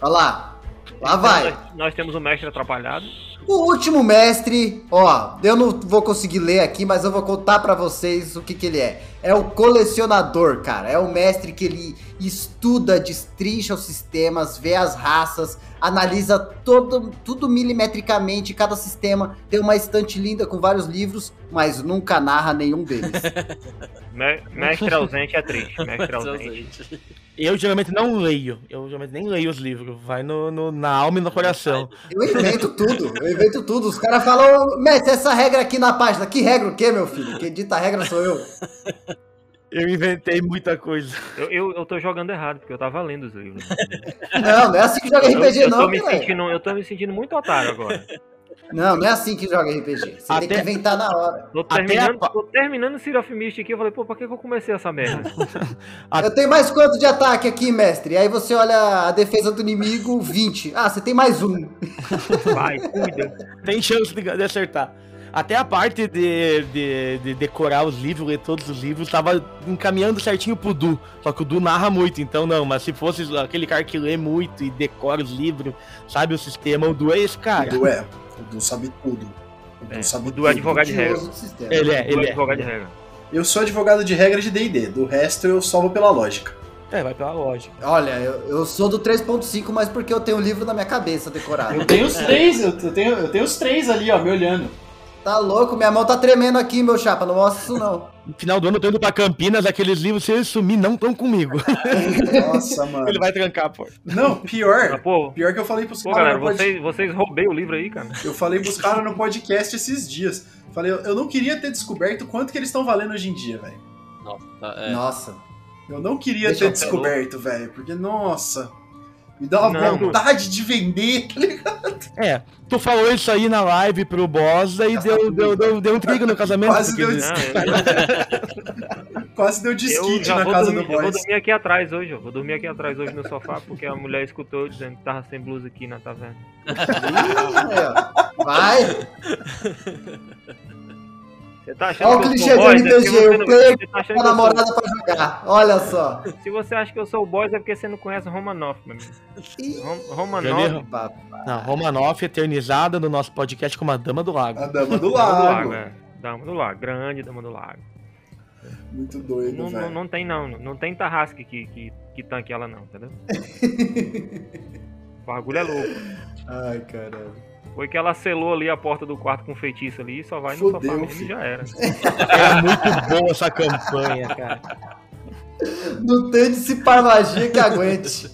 Olha lá. Lá vai. Nós, nós temos o mestre atrapalhado. O último mestre, ó, eu não vou conseguir ler aqui, mas eu vou contar pra vocês o que que ele é. É o colecionador, cara. É o mestre que ele estuda, destrincha os sistemas, vê as raças, analisa todo, tudo milimetricamente, cada sistema. Tem uma estante linda com vários livros, mas nunca narra nenhum deles. Me- mestre ausente é triste. Mestre ausente. Eu geralmente não leio. Eu geralmente nem leio os livros. Vai no, no- na alma e no coração. Eu invento tudo, eu invento tudo. Os caras falam, Messi, essa regra aqui na página. Que regra o quê, meu filho? Quem dita a regra sou eu. Eu inventei muita coisa. Eu, eu, eu tô jogando errado, porque eu tava lendo os livros. Não, não é assim que joga Eu, RPG, eu, tô não, me velho. sentindo, eu tô me sentindo muito otário agora. Não, não é assim que joga RPG. Você tem Até- que inventar na hora. Tô terminando, a- tô terminando City of Mist aqui, eu falei, pô, pra que, que eu comecei essa merda? Eu tenho mais quanto de ataque aqui, mestre? Aí você olha a defesa do inimigo, 20. Ah, você tem mais um. Vai, cuida. Tem chance de acertar. Até a parte de, de, de decorar os livros, ler todos os livros, tava encaminhando certinho pro Du. Só que o Du narra muito, então não. Mas se fosse aquele cara que lê muito e decora os livros, sabe o sistema, o Du é esse O cara. Du é. O Du sabe tudo. O Du É, sabe o Du é advogado de regra. Ele é, Eu ele é. advogado de regra. Eu sou advogado de regra de D&D. Do resto eu só vou pela lógica. É, vai pela lógica. Olha, eu, eu sou do 3.5, mas porque eu tenho o livro na minha cabeça decorado. Eu tenho os três, eu tenho, eu tenho os três ali, ó, me olhando. Tá louco? Minha mão tá tremendo aqui, meu chapa. Não mostra isso, não. No final do ano eu tô indo pra Campinas, aqueles livros, se eles sumir, não estão comigo. Nossa, mano. Ele vai trancar porta. Não, pior. pô, Pior que eu falei pros pô, caras galera, pod- vocês, vocês roubei o livro aí, cara. Eu falei pros caras no podcast esses dias. Falei, eu- não queria ter descoberto quanto que eles estão valendo hoje em dia, velho. Nossa, é. Nossa. Eu não queria Deixa ter descoberto, velho. Porque, nossa. Me dá uma Não. vontade de vender, tá ligado? É, tu falou isso aí na live pro boss, aí deu, deu, deu, deu um trigo no casamento. Quase porque deu eu, Quase deu eu desquite na casa dormir, do eu vou dormir aqui atrás hoje, ó. Vou dormir aqui atrás hoje no sofá, porque a mulher escutou eu dizendo que tava sem blusa aqui na taverna. Vai. Você tá achando Olha o que eu clichê sou do é você o player você tá achando Com a que eu sou- namorada pra jogar. Olha só. Se você acha que eu sou o boys, é porque você não conhece o Romanoff, meu amigo. Rom- Romanoff. Não, Romanoff eternizada no nosso podcast como a Dama do Lago. A dama do Dama do lago. Lago, é. Dama do Lago, grande Dama do Lago. Muito doido, Não, não, não tem não, não tem tarrasque que, que, que tanque ela não, entendeu? O bagulho é louco. Ai, caramba. Foi que ela selou ali a porta do quarto com feitiço ali e só vai no Fudeu, sofá mesmo e já era. É muito boa essa campanha, cara. Não tem dissipar magia que aguente.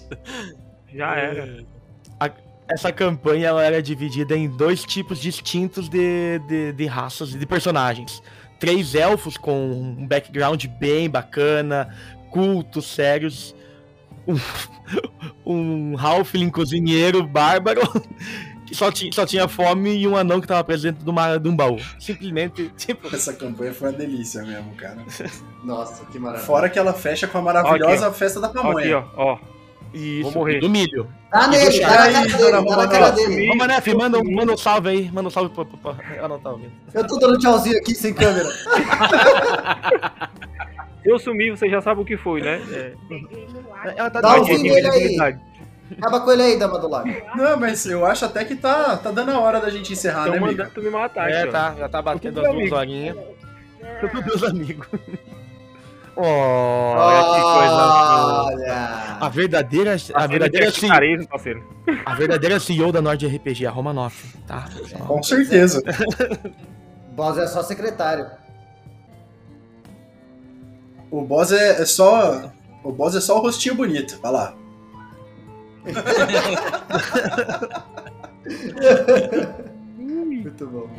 Já era. Essa campanha ela era dividida em dois tipos distintos de, de, de raças e de personagens. Três elfos com um background bem bacana, cultos, sérios. Um, um halfling cozinheiro bárbaro só tinha, só tinha fome e um anão que tava preso dentro de, uma, de um baú. Simplesmente, tipo, Essa campanha foi uma delícia mesmo, cara. Nossa, que maravilha. Fora que ela fecha com a maravilhosa Aqui, festa da pamonha. aqui, ó, ó. isso, Vou morrer. do milho. Tá nele, tá na cara dele, tá na cara dele. Ô, Manef, manda, um- manda um salve aí, manda um salve pra, pra, pra- Ela não tá ouvindo. Eu tô dando tchauzinho aqui sem câmera. Eu sumi, você já sabe o que foi, né? É, Ela tá Dá um nele aí. Acaba com ele aí, dama do lago. Não, mas eu acho até que tá, tá dando a hora da gente encerrar, Estão né, mandando amigo? tu me matar É, tá, já tá batendo as duas horinhas. Tudo meus amigos. Oh, olha que coisa boa. A Olha. verdadeira, a verdadeira, CEO, carisma, parceiro. a verdadeira CEO da Nord RPG, a Romanoff, tá? Com certeza. Boss é só secretário. O boss é, é só. O boss é só o rostinho bonito. Vai lá. Muito bom.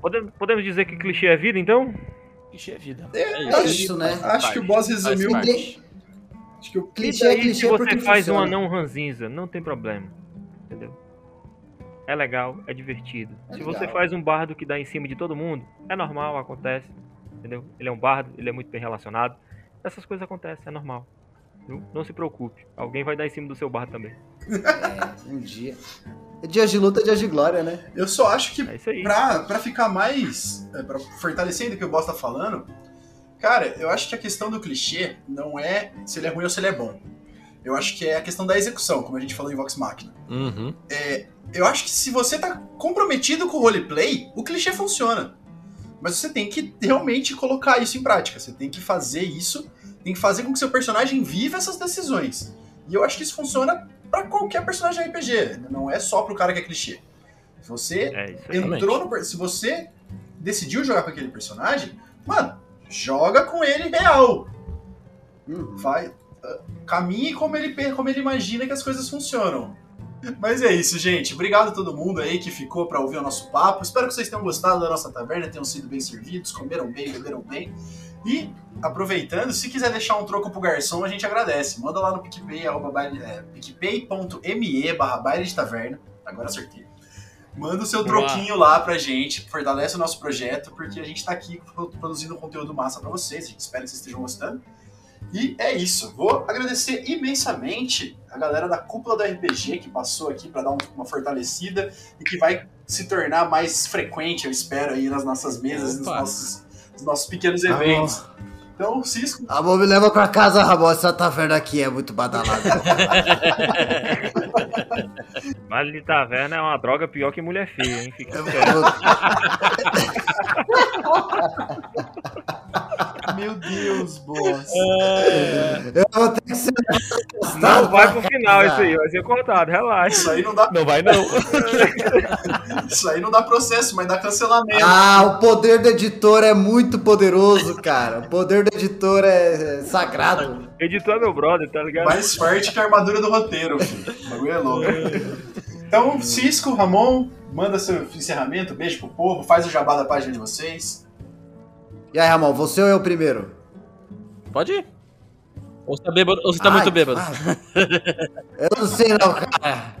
Podemos, podemos dizer que clichê é vida, então? Ixi, é vida. É É isso. isso, né? Acho que o boss resumiu. Faz. Acho que o E Clichê é daí, se clichê você porque faz um anão ranzinza, não tem problema. Entendeu? É legal, é divertido. É se legal. você faz um bardo que dá em cima de todo mundo, é normal, acontece. Entendeu? Ele é um bardo, ele é muito bem relacionado. Essas coisas acontecem, é normal. Viu? Não se preocupe. Alguém vai dar em cima do seu bardo também. É, um dia. É dias de luta, dias de glória, né? Eu só acho que É isso aí. pra, pra ficar mais. é, Pra fortalecer ainda o que o boss tá falando, cara, eu acho que a questão do clichê não é se ele é ruim ou se ele é bom. Eu acho que é a questão da execução, como a gente falou em Vox Machina. Uhum. Eu acho que se você tá comprometido com o roleplay, o clichê funciona. Mas você tem que realmente colocar isso em prática. Você tem que fazer isso tem que fazer com que seu personagem viva essas decisões. E eu acho que isso funciona pra qualquer personagem RPG. Não é só pro cara que é clichê. Se você É entrou no. Se você decidiu jogar com aquele personagem, mano, joga com ele real. Uhum. Vai. ah, Caminhe como ele, como ele imagina que as coisas funcionam. Mas é isso, gente. Obrigado a todo mundo aí que ficou pra ouvir o nosso papo. Espero que vocês tenham gostado da nossa taverna, tenham sido bem servidos, comeram bem, beberam bem. E, aproveitando, se quiser deixar um troco pro garçom, a gente agradece. Manda lá no PicPay, baile- é, picpay.me barra baile de taverna. Agora acertei. Manda o seu troquinho lá pra gente, fortalece o nosso projeto, porque a gente tá aqui pro- produzindo conteúdo massa pra vocês. A gente espera que vocês estejam gostando. E é isso. Vou agradecer imensamente a galera da cúpula do RPG que passou aqui pra dar um- uma fortalecida e que vai se tornar mais frequente, eu espero, aí nas nossas mesas, nos nossos, nos nossos pequenos Ah, eventos. Então, Cisco, Amor, me leva pra casa, Ramon. Essa taverna aqui é muito badalada. Vale de taverna é uma droga pior que mulher feia, hein? Fica meu Deus, boss. eu vou ter que ser. Não vai pro final isso aí, vai ser cortado, relaxa. Isso aí não dá, Não vai não. isso aí não dá processo, mas dá cancelamento. Ah, o poder do editor é muito poderoso, cara. O poder do editor é é sagrado. Editor é meu brother, tá ligado? Mais forte que a armadura do roteiro, filho. O bagulho é louco. Então, Cisco, Ramon, manda seu encerramento, beijo pro povo, faz o jabá da página de vocês. E aí, Ramon, você ou eu primeiro? Pode ir. Ou você tá, bêbado, ou você tá Ai, muito bêbado. Eu não sei não, cara.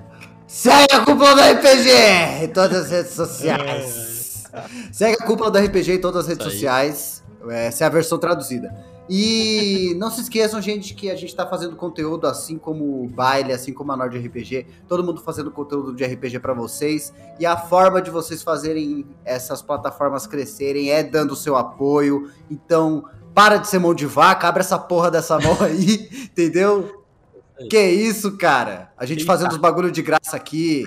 Segue a cúpula do RPG em todas as redes sociais. Segue a cúpula do RPG em todas as redes sociais. Essa é a versão traduzida. E não se esqueçam, gente, que a gente tá fazendo conteúdo assim como o Baile, assim como a Nord RPG. Todo mundo fazendo conteúdo de RPG pra vocês. E a forma de vocês fazerem essas plataformas crescerem é dando o seu apoio. Então, para de ser mão de vaca, abre essa porra dessa mão aí, entendeu? Que isso, cara? A gente Eita. fazendo os bagulho de graça aqui.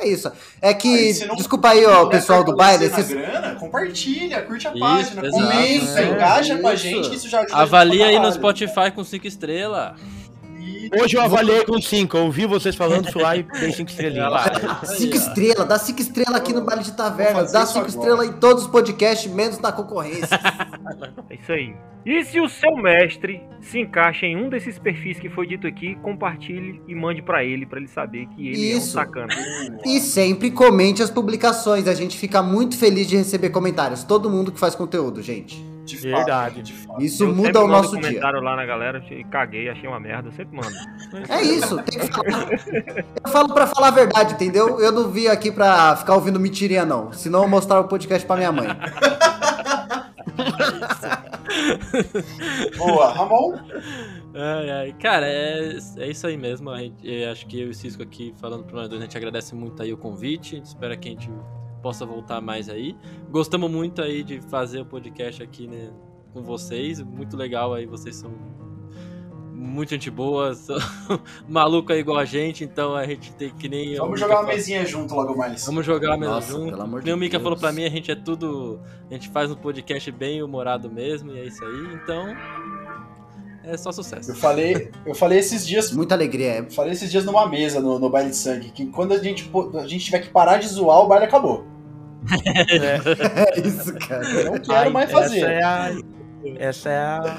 É isso. É que, Aí, não- desculpa aí, ó, o pessoal do baile. na grana, compartilha, curte a Isso, página, exato. comenta, É, engaja com a isso. gente, que isso já ajuda Avalia aí no. Spotify com 5 estrelas. Hoje eu avaliei com 5. Eu ouvi vocês falando, fui lá e dei 5 estrelinhas. Olha lá. Cinco estrelas, dá cinco estrelas aqui no baile de taverna, dá isso cinco agora. estrelas em todos os podcasts, menos na concorrência. É isso aí. E se o seu mestre se encaixa em um desses perfis que foi dito aqui, compartilhe e mande pra ele, pra ele saber que ele Isso. é um sacana. E sempre comente as publicações, a gente fica muito feliz de receber comentários. Todo mundo que faz conteúdo, gente. de fato, Verdade. de fato. Isso Eu muda o nosso dia. comentário lá na galera, e caguei, achei uma merda, eu sempre mando. É isso, tem que falar. Eu falo pra falar a verdade, entendeu? Eu não vim aqui pra ficar ouvindo mentirinha, não. Senão eu mostrar o podcast pra minha mãe. Boa, Ramon. Ai, ai. Cara, é, é isso aí mesmo. A gente, eu acho que eu e o Cisco aqui falando pro nós a gente agradece muito aí o convite. Espera que a gente possa voltar mais aí. Gostamos muito aí de fazer o podcast aqui né, com vocês. Muito legal aí, vocês são muito gente boa, são maluco aí igual a gente, então a gente tem que nem. Vamos jogar uma mesinha junto logo mais. Vamos jogar mesmo Nossa, junto. pelo amor de Nem o Mika falou pra mim, a gente é tudo. A gente faz um podcast bem humorado mesmo, e é isso aí. Então. É só sucesso. Eu falei, eu falei esses dias, Muita alegria. eu falei esses dias numa mesa no, no baile de sangue, que quando a gente, a gente tiver que parar de zoar, o baile acabou. É isso, cara. Eu não quero mais fazer. Essa é a. Essa é a.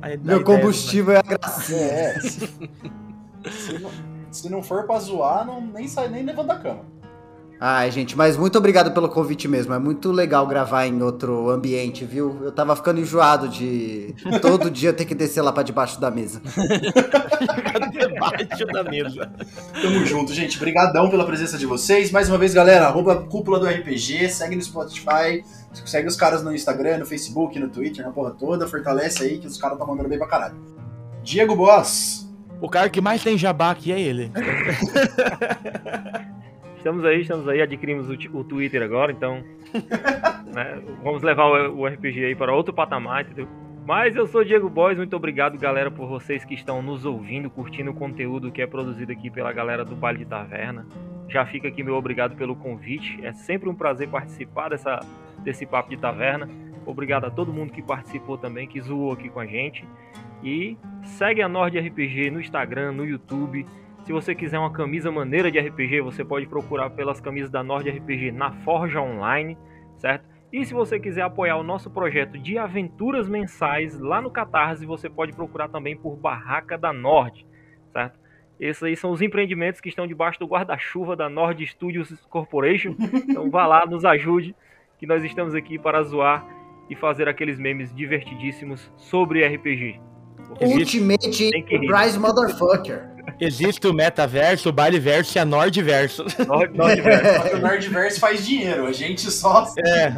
a Meu ideia, combustível é a gracinha. É. Se, se não, se não for pra zoar, não, nem sai, nem levanta a cama. Ai, gente, mas muito obrigado pelo convite mesmo. É muito legal gravar em outro ambiente, viu? Eu tava ficando enjoado de todo dia ter que descer lá pra debaixo da mesa. Debaixo da mesa. Tamo junto, gente. Obrigadão pela presença de vocês. Mais uma vez, galera, arroba cúpula do RPG, segue no Spotify, segue os caras no Instagram, no Facebook, no Twitter, na porra toda. Fortalece aí que os caras tá mandando bem pra caralho. Diego Boss. O cara que mais tem jabá aqui é ele. Estamos aí, estamos aí, adquirimos o, o Twitter agora, então. né, vamos levar o, o RPG aí para outro patamar, entendeu? Mas eu sou o Diego Boys, muito obrigado, galera, por vocês que estão nos ouvindo, curtindo o conteúdo que é produzido aqui pela galera do Baile de Taverna. Já fica aqui meu obrigado pelo convite. É sempre um prazer participar dessa, desse papo de taverna. Obrigado a todo mundo que participou também, que zoou aqui com a gente. E segue a Nord RPG no Instagram, no YouTube. Se você quiser uma camisa maneira de RPG, você pode procurar pelas camisas da Nord RPG na Forja Online, certo? E se você quiser apoiar o nosso projeto de aventuras mensais lá no Catarse, você pode procurar também por Barraca da Nord, certo? Esses aí são os empreendimentos que estão debaixo do guarda-chuva da Nord Studios Corporation. Então vá lá, nos ajude, que nós estamos aqui para zoar e fazer aqueles memes divertidíssimos sobre RPG. Ultimate. Prize Motherfucker. Existe o metaverso, o baileverso e a nordverso. Nord, Nordverso. O faz dinheiro, a gente só. É,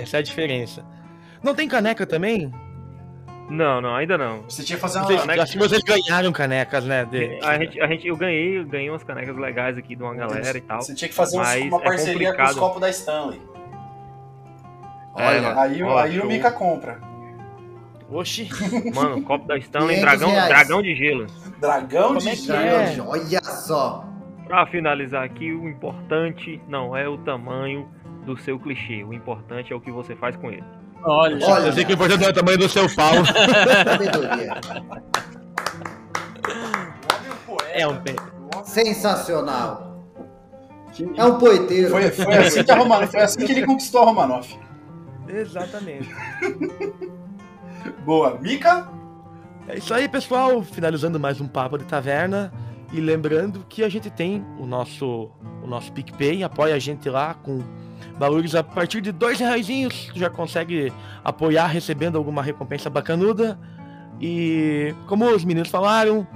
essa é a diferença. Não tem caneca também? Não, não, ainda não. Você tinha que fazer uma. Vocês, caneca- acho que vocês ganharam canecas, né? de- A gente, a gente, eu ganhei, eu ganhei umas canecas legais aqui de uma galera e tal. Você tinha que fazer uma é parceria com os copos da Stanley. É, Olha, Aí, o- Ó, aí o. Mika compra. Oxi. Mano, copo da Stanley, 500 dragão, reais. dragão de gelo. Dragão Como de é que gelo. é? olha só. Pra finalizar aqui, o importante não é o tamanho do seu clichê. O importante é o que você faz com ele. Olha, Olha. Eu sei que o importante é o tamanho do seu pau. É um pe- Sensacional. É um poeteiro. Foi, foi assim que a Romanoff, foi assim que ele conquistou a Romanoff. Exatamente. Boa. Mika? É isso aí, pessoal. Finalizando mais um Papo de Taverna. E lembrando que a gente tem o nosso, o nosso PicPay. Apoia a gente lá com valores a partir de dois reais. Tu já consegue apoiar recebendo alguma recompensa bacanuda. E como os meninos falaram,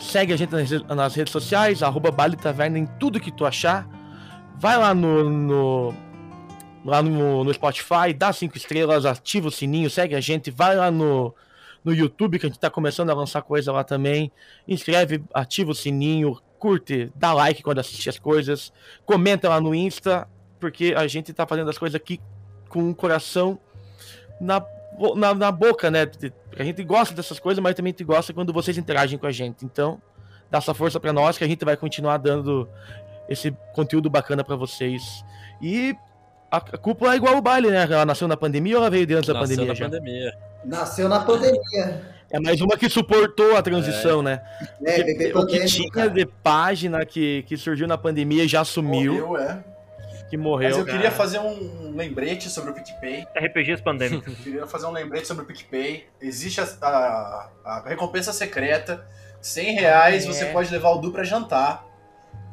segue a gente nas, re- nas redes sociais, arroba Baile Taverna em tudo que tu achar. Vai lá no, no- lá no, no Spotify, dá cinco estrelas, ativa o sininho, segue a gente, vai lá no, no YouTube, que a gente tá começando a lançar coisa lá também. Inscreve, ativa o sininho, curte, dá like quando assiste as coisas, comenta lá no Insta, porque a gente tá fazendo as coisas aqui com o coração na, na, na boca, né? A gente gosta dessas coisas, mas também a gente gosta quando vocês interagem com a gente. Então, dá essa força pra nós que a gente vai continuar dando esse conteúdo bacana pra vocês. E a, cúpula é igual o baile, né? Ela nasceu na pandemia ou ela veio antes da nasceu pandemia na já? pandemia. Nasceu na pandemia. É mais uma que suportou a transição, né? É, bebê o que tinha cara. de página que, que surgiu na pandemia e já sumiu, Morreu, é. que Mas morreu. eu queria fazer um lembrete sobre o PicPay. RPGs pandêmicos. Eu queria fazer um lembrete sobre o PicPay. Existe a, a- a recompensa secreta. 100 reais É. você pode levar o Du pra jantar.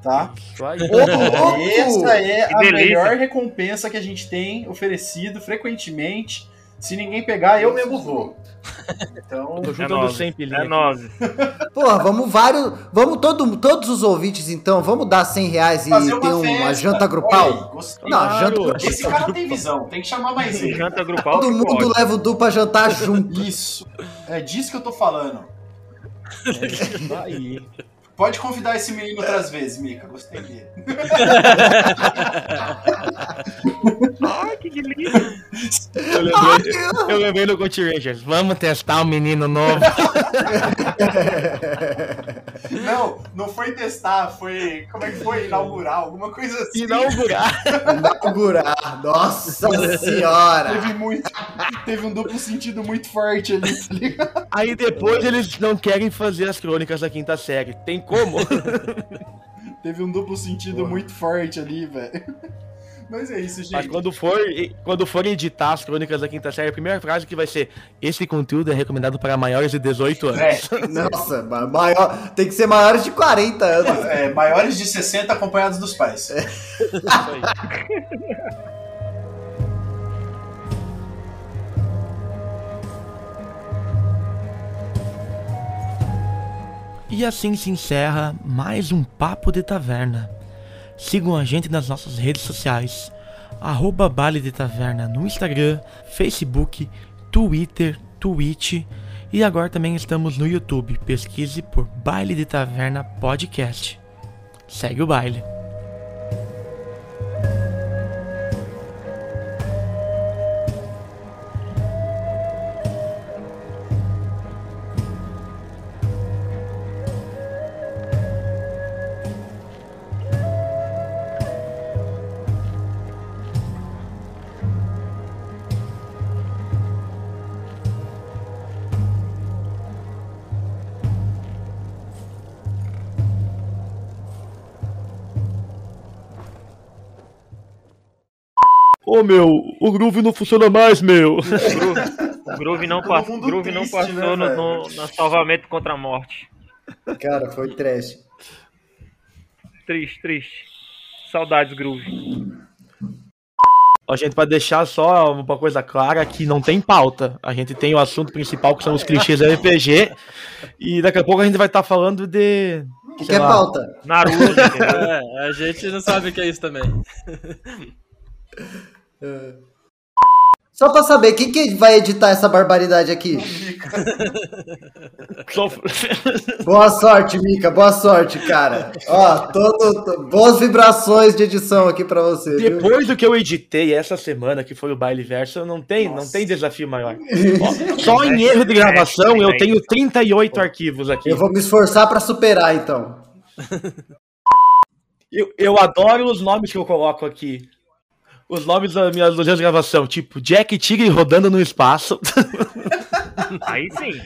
Tá? Essa é a melhor recompensa que a gente tem oferecido frequentemente. Se ninguém pegar, eu mesmo vou. Então, tô É juntando nozes. sempre É linha. nozes. Porra, vamos vários. Vamos todo, todos os ouvintes, então, vamos dar 100 reais e fazer ter uma, janta grupal? aí. Não, Claro. janta grupal. Esse cara tem visão, tem que chamar mais ele. Janta grupal. Todo mundo ótimo. leva o Du pra jantar junto. Isso. É disso que eu tô falando. É isso aí. Pode convidar esse menino outras vezes, Mika. Gostei dele. Ai, que delícia. Eu lembrei, eu lembrei do Country Rangers. Vamos testar um menino novo. Não, não foi testar, foi. Como é que foi? Inaugurar, alguma coisa assim. Inaugurar. Inaugurar. Nossa senhora! Teve muito. Teve um duplo sentido muito forte ali, tá ligado? Aí depois eles não querem fazer as crônicas da quinta série. Tem como? Teve um duplo sentido Porra. muito forte ali, velho. Mas é isso, Mas gente. quando for, quando for editar as crônicas da quinta série, a primeira frase que vai ser: Esse conteúdo é recomendado para maiores de 18 anos. É, Nossa, ma- maior, tem que ser maiores de 40 anos. é, maiores de 60 acompanhados dos pais. Isso aí. E assim se encerra mais um Papo de Taverna. Sigam a gente nas nossas redes sociais, arroba Baile de Taverna no Instagram, Facebook, Twitter, Twitch e agora também estamos no YouTube. Pesquise por Baile de Taverna Podcast. Segue o baile. Ô meu, o Groove não funciona mais, meu. O Groove não, pass... Groove não triste, passou né, no, no, no salvamento contra a morte. Cara, foi trash. Triste, triste. Saudades, Groove. Ó, gente, pra deixar só uma coisa clara, que não tem pauta. A gente tem o assunto principal, que são os clichês do RPG. E daqui a pouco a gente vai estar falando de. O que sei é lá, pauta? Naruto, entendeu? É, a gente não sabe o que é isso também. Só pra saber, quem que vai editar essa barbaridade aqui? Boa sorte, Mica, boa sorte, cara. Ó, todo, to- boas vibrações de edição aqui pra você. viu? Depois do que eu editei essa semana, que foi o baile verso, não tem, não tem desafio maior. Ó, só em erro de gravação eu tenho 38 arquivos aqui. Eu vou me esforçar pra superar, então. Eu, eu adoro os nomes que eu coloco aqui. Os nomes da minha dias de gravação, tipo Jack Tigre rodando no espaço. Aí sim.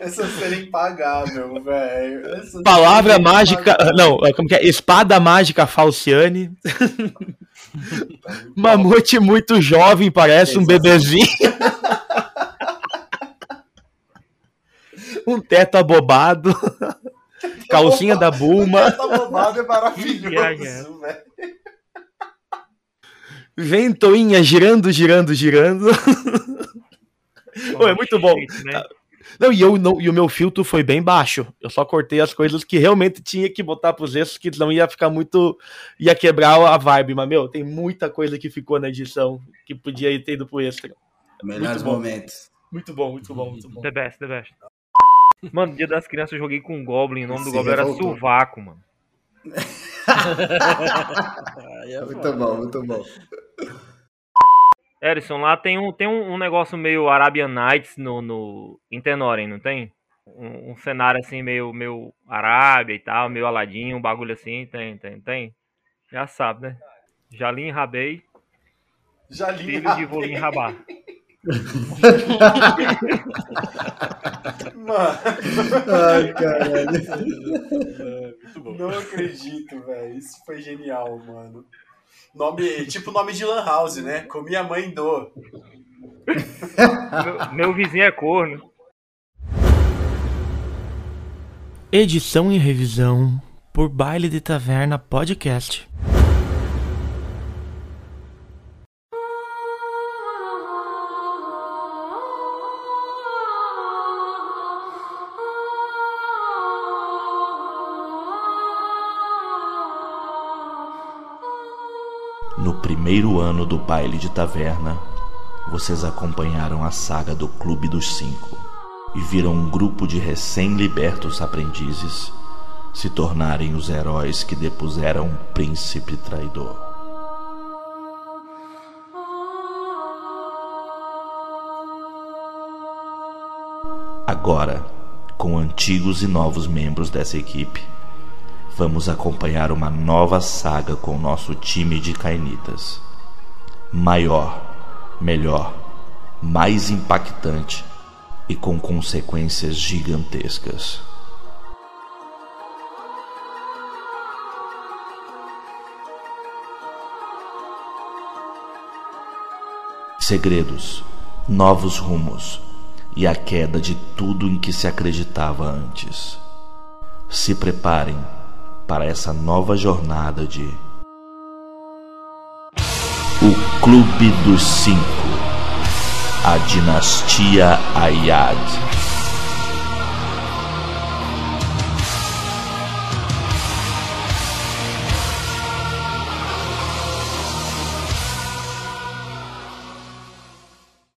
Essa cena é impagável, velho. Essa Palavra é mágica. impagável. Não, como que é? Espada mágica Falciane. Mamute muito jovem, parece um bebezinho. um teto abobado. Calcinha da Bulma. Essa bobada é maravilhoso, velho. Ventoinha girando, girando, girando. Ô, é muito bom. Né? Não, e, eu, não, e o meu filtro foi bem baixo. Eu só cortei as coisas que realmente tinha que botar pros extras, que não ia ficar muito. ia quebrar a vibe. Mas, meu, tem muita coisa que ficou na edição que podia ter ido pro extra. Melhores Muito bom. momentos. Muito bom, muito bom, muito bom. The best, the best. Mano, dia das crianças eu joguei com um Goblin. O nome do Goblin era revoltou. Suvaco, mano. É Muito foda. bom, muito bom. Erison, lá tem um, tem um, negócio meio Arabian Nights no, no em Tenoren, não tem? Um, um cenário assim meio, meio Arábia e tal, meio Aladim, um bagulho assim, tem, tem, tem. Já sabe, né? Jalim Rabei, Jalim filho de Volim Rabá. Mano, Ai, caralho. não acredito, velho. Isso foi genial, mano. Nome, tipo nome de Lan House, né? Comi a mãe do. Meu, meu vizinho é corno. Edição e revisão por Baile de Taverna Podcast. Primeiro ano do baile de taverna, vocês acompanharam a saga do Clube dos Cinco e viram um grupo de recém-libertos aprendizes se tornarem os heróis que depuseram um príncipe traidor. Agora, com antigos e novos membros dessa equipe, vamos acompanhar uma nova saga com o nosso time de cainitas. Maior, melhor, mais impactante e com consequências gigantescas. Segredos, novos rumos e a queda de tudo em que se acreditava antes. Se preparem para essa nova jornada de O Clube dos Cinco A Dinastia Ayad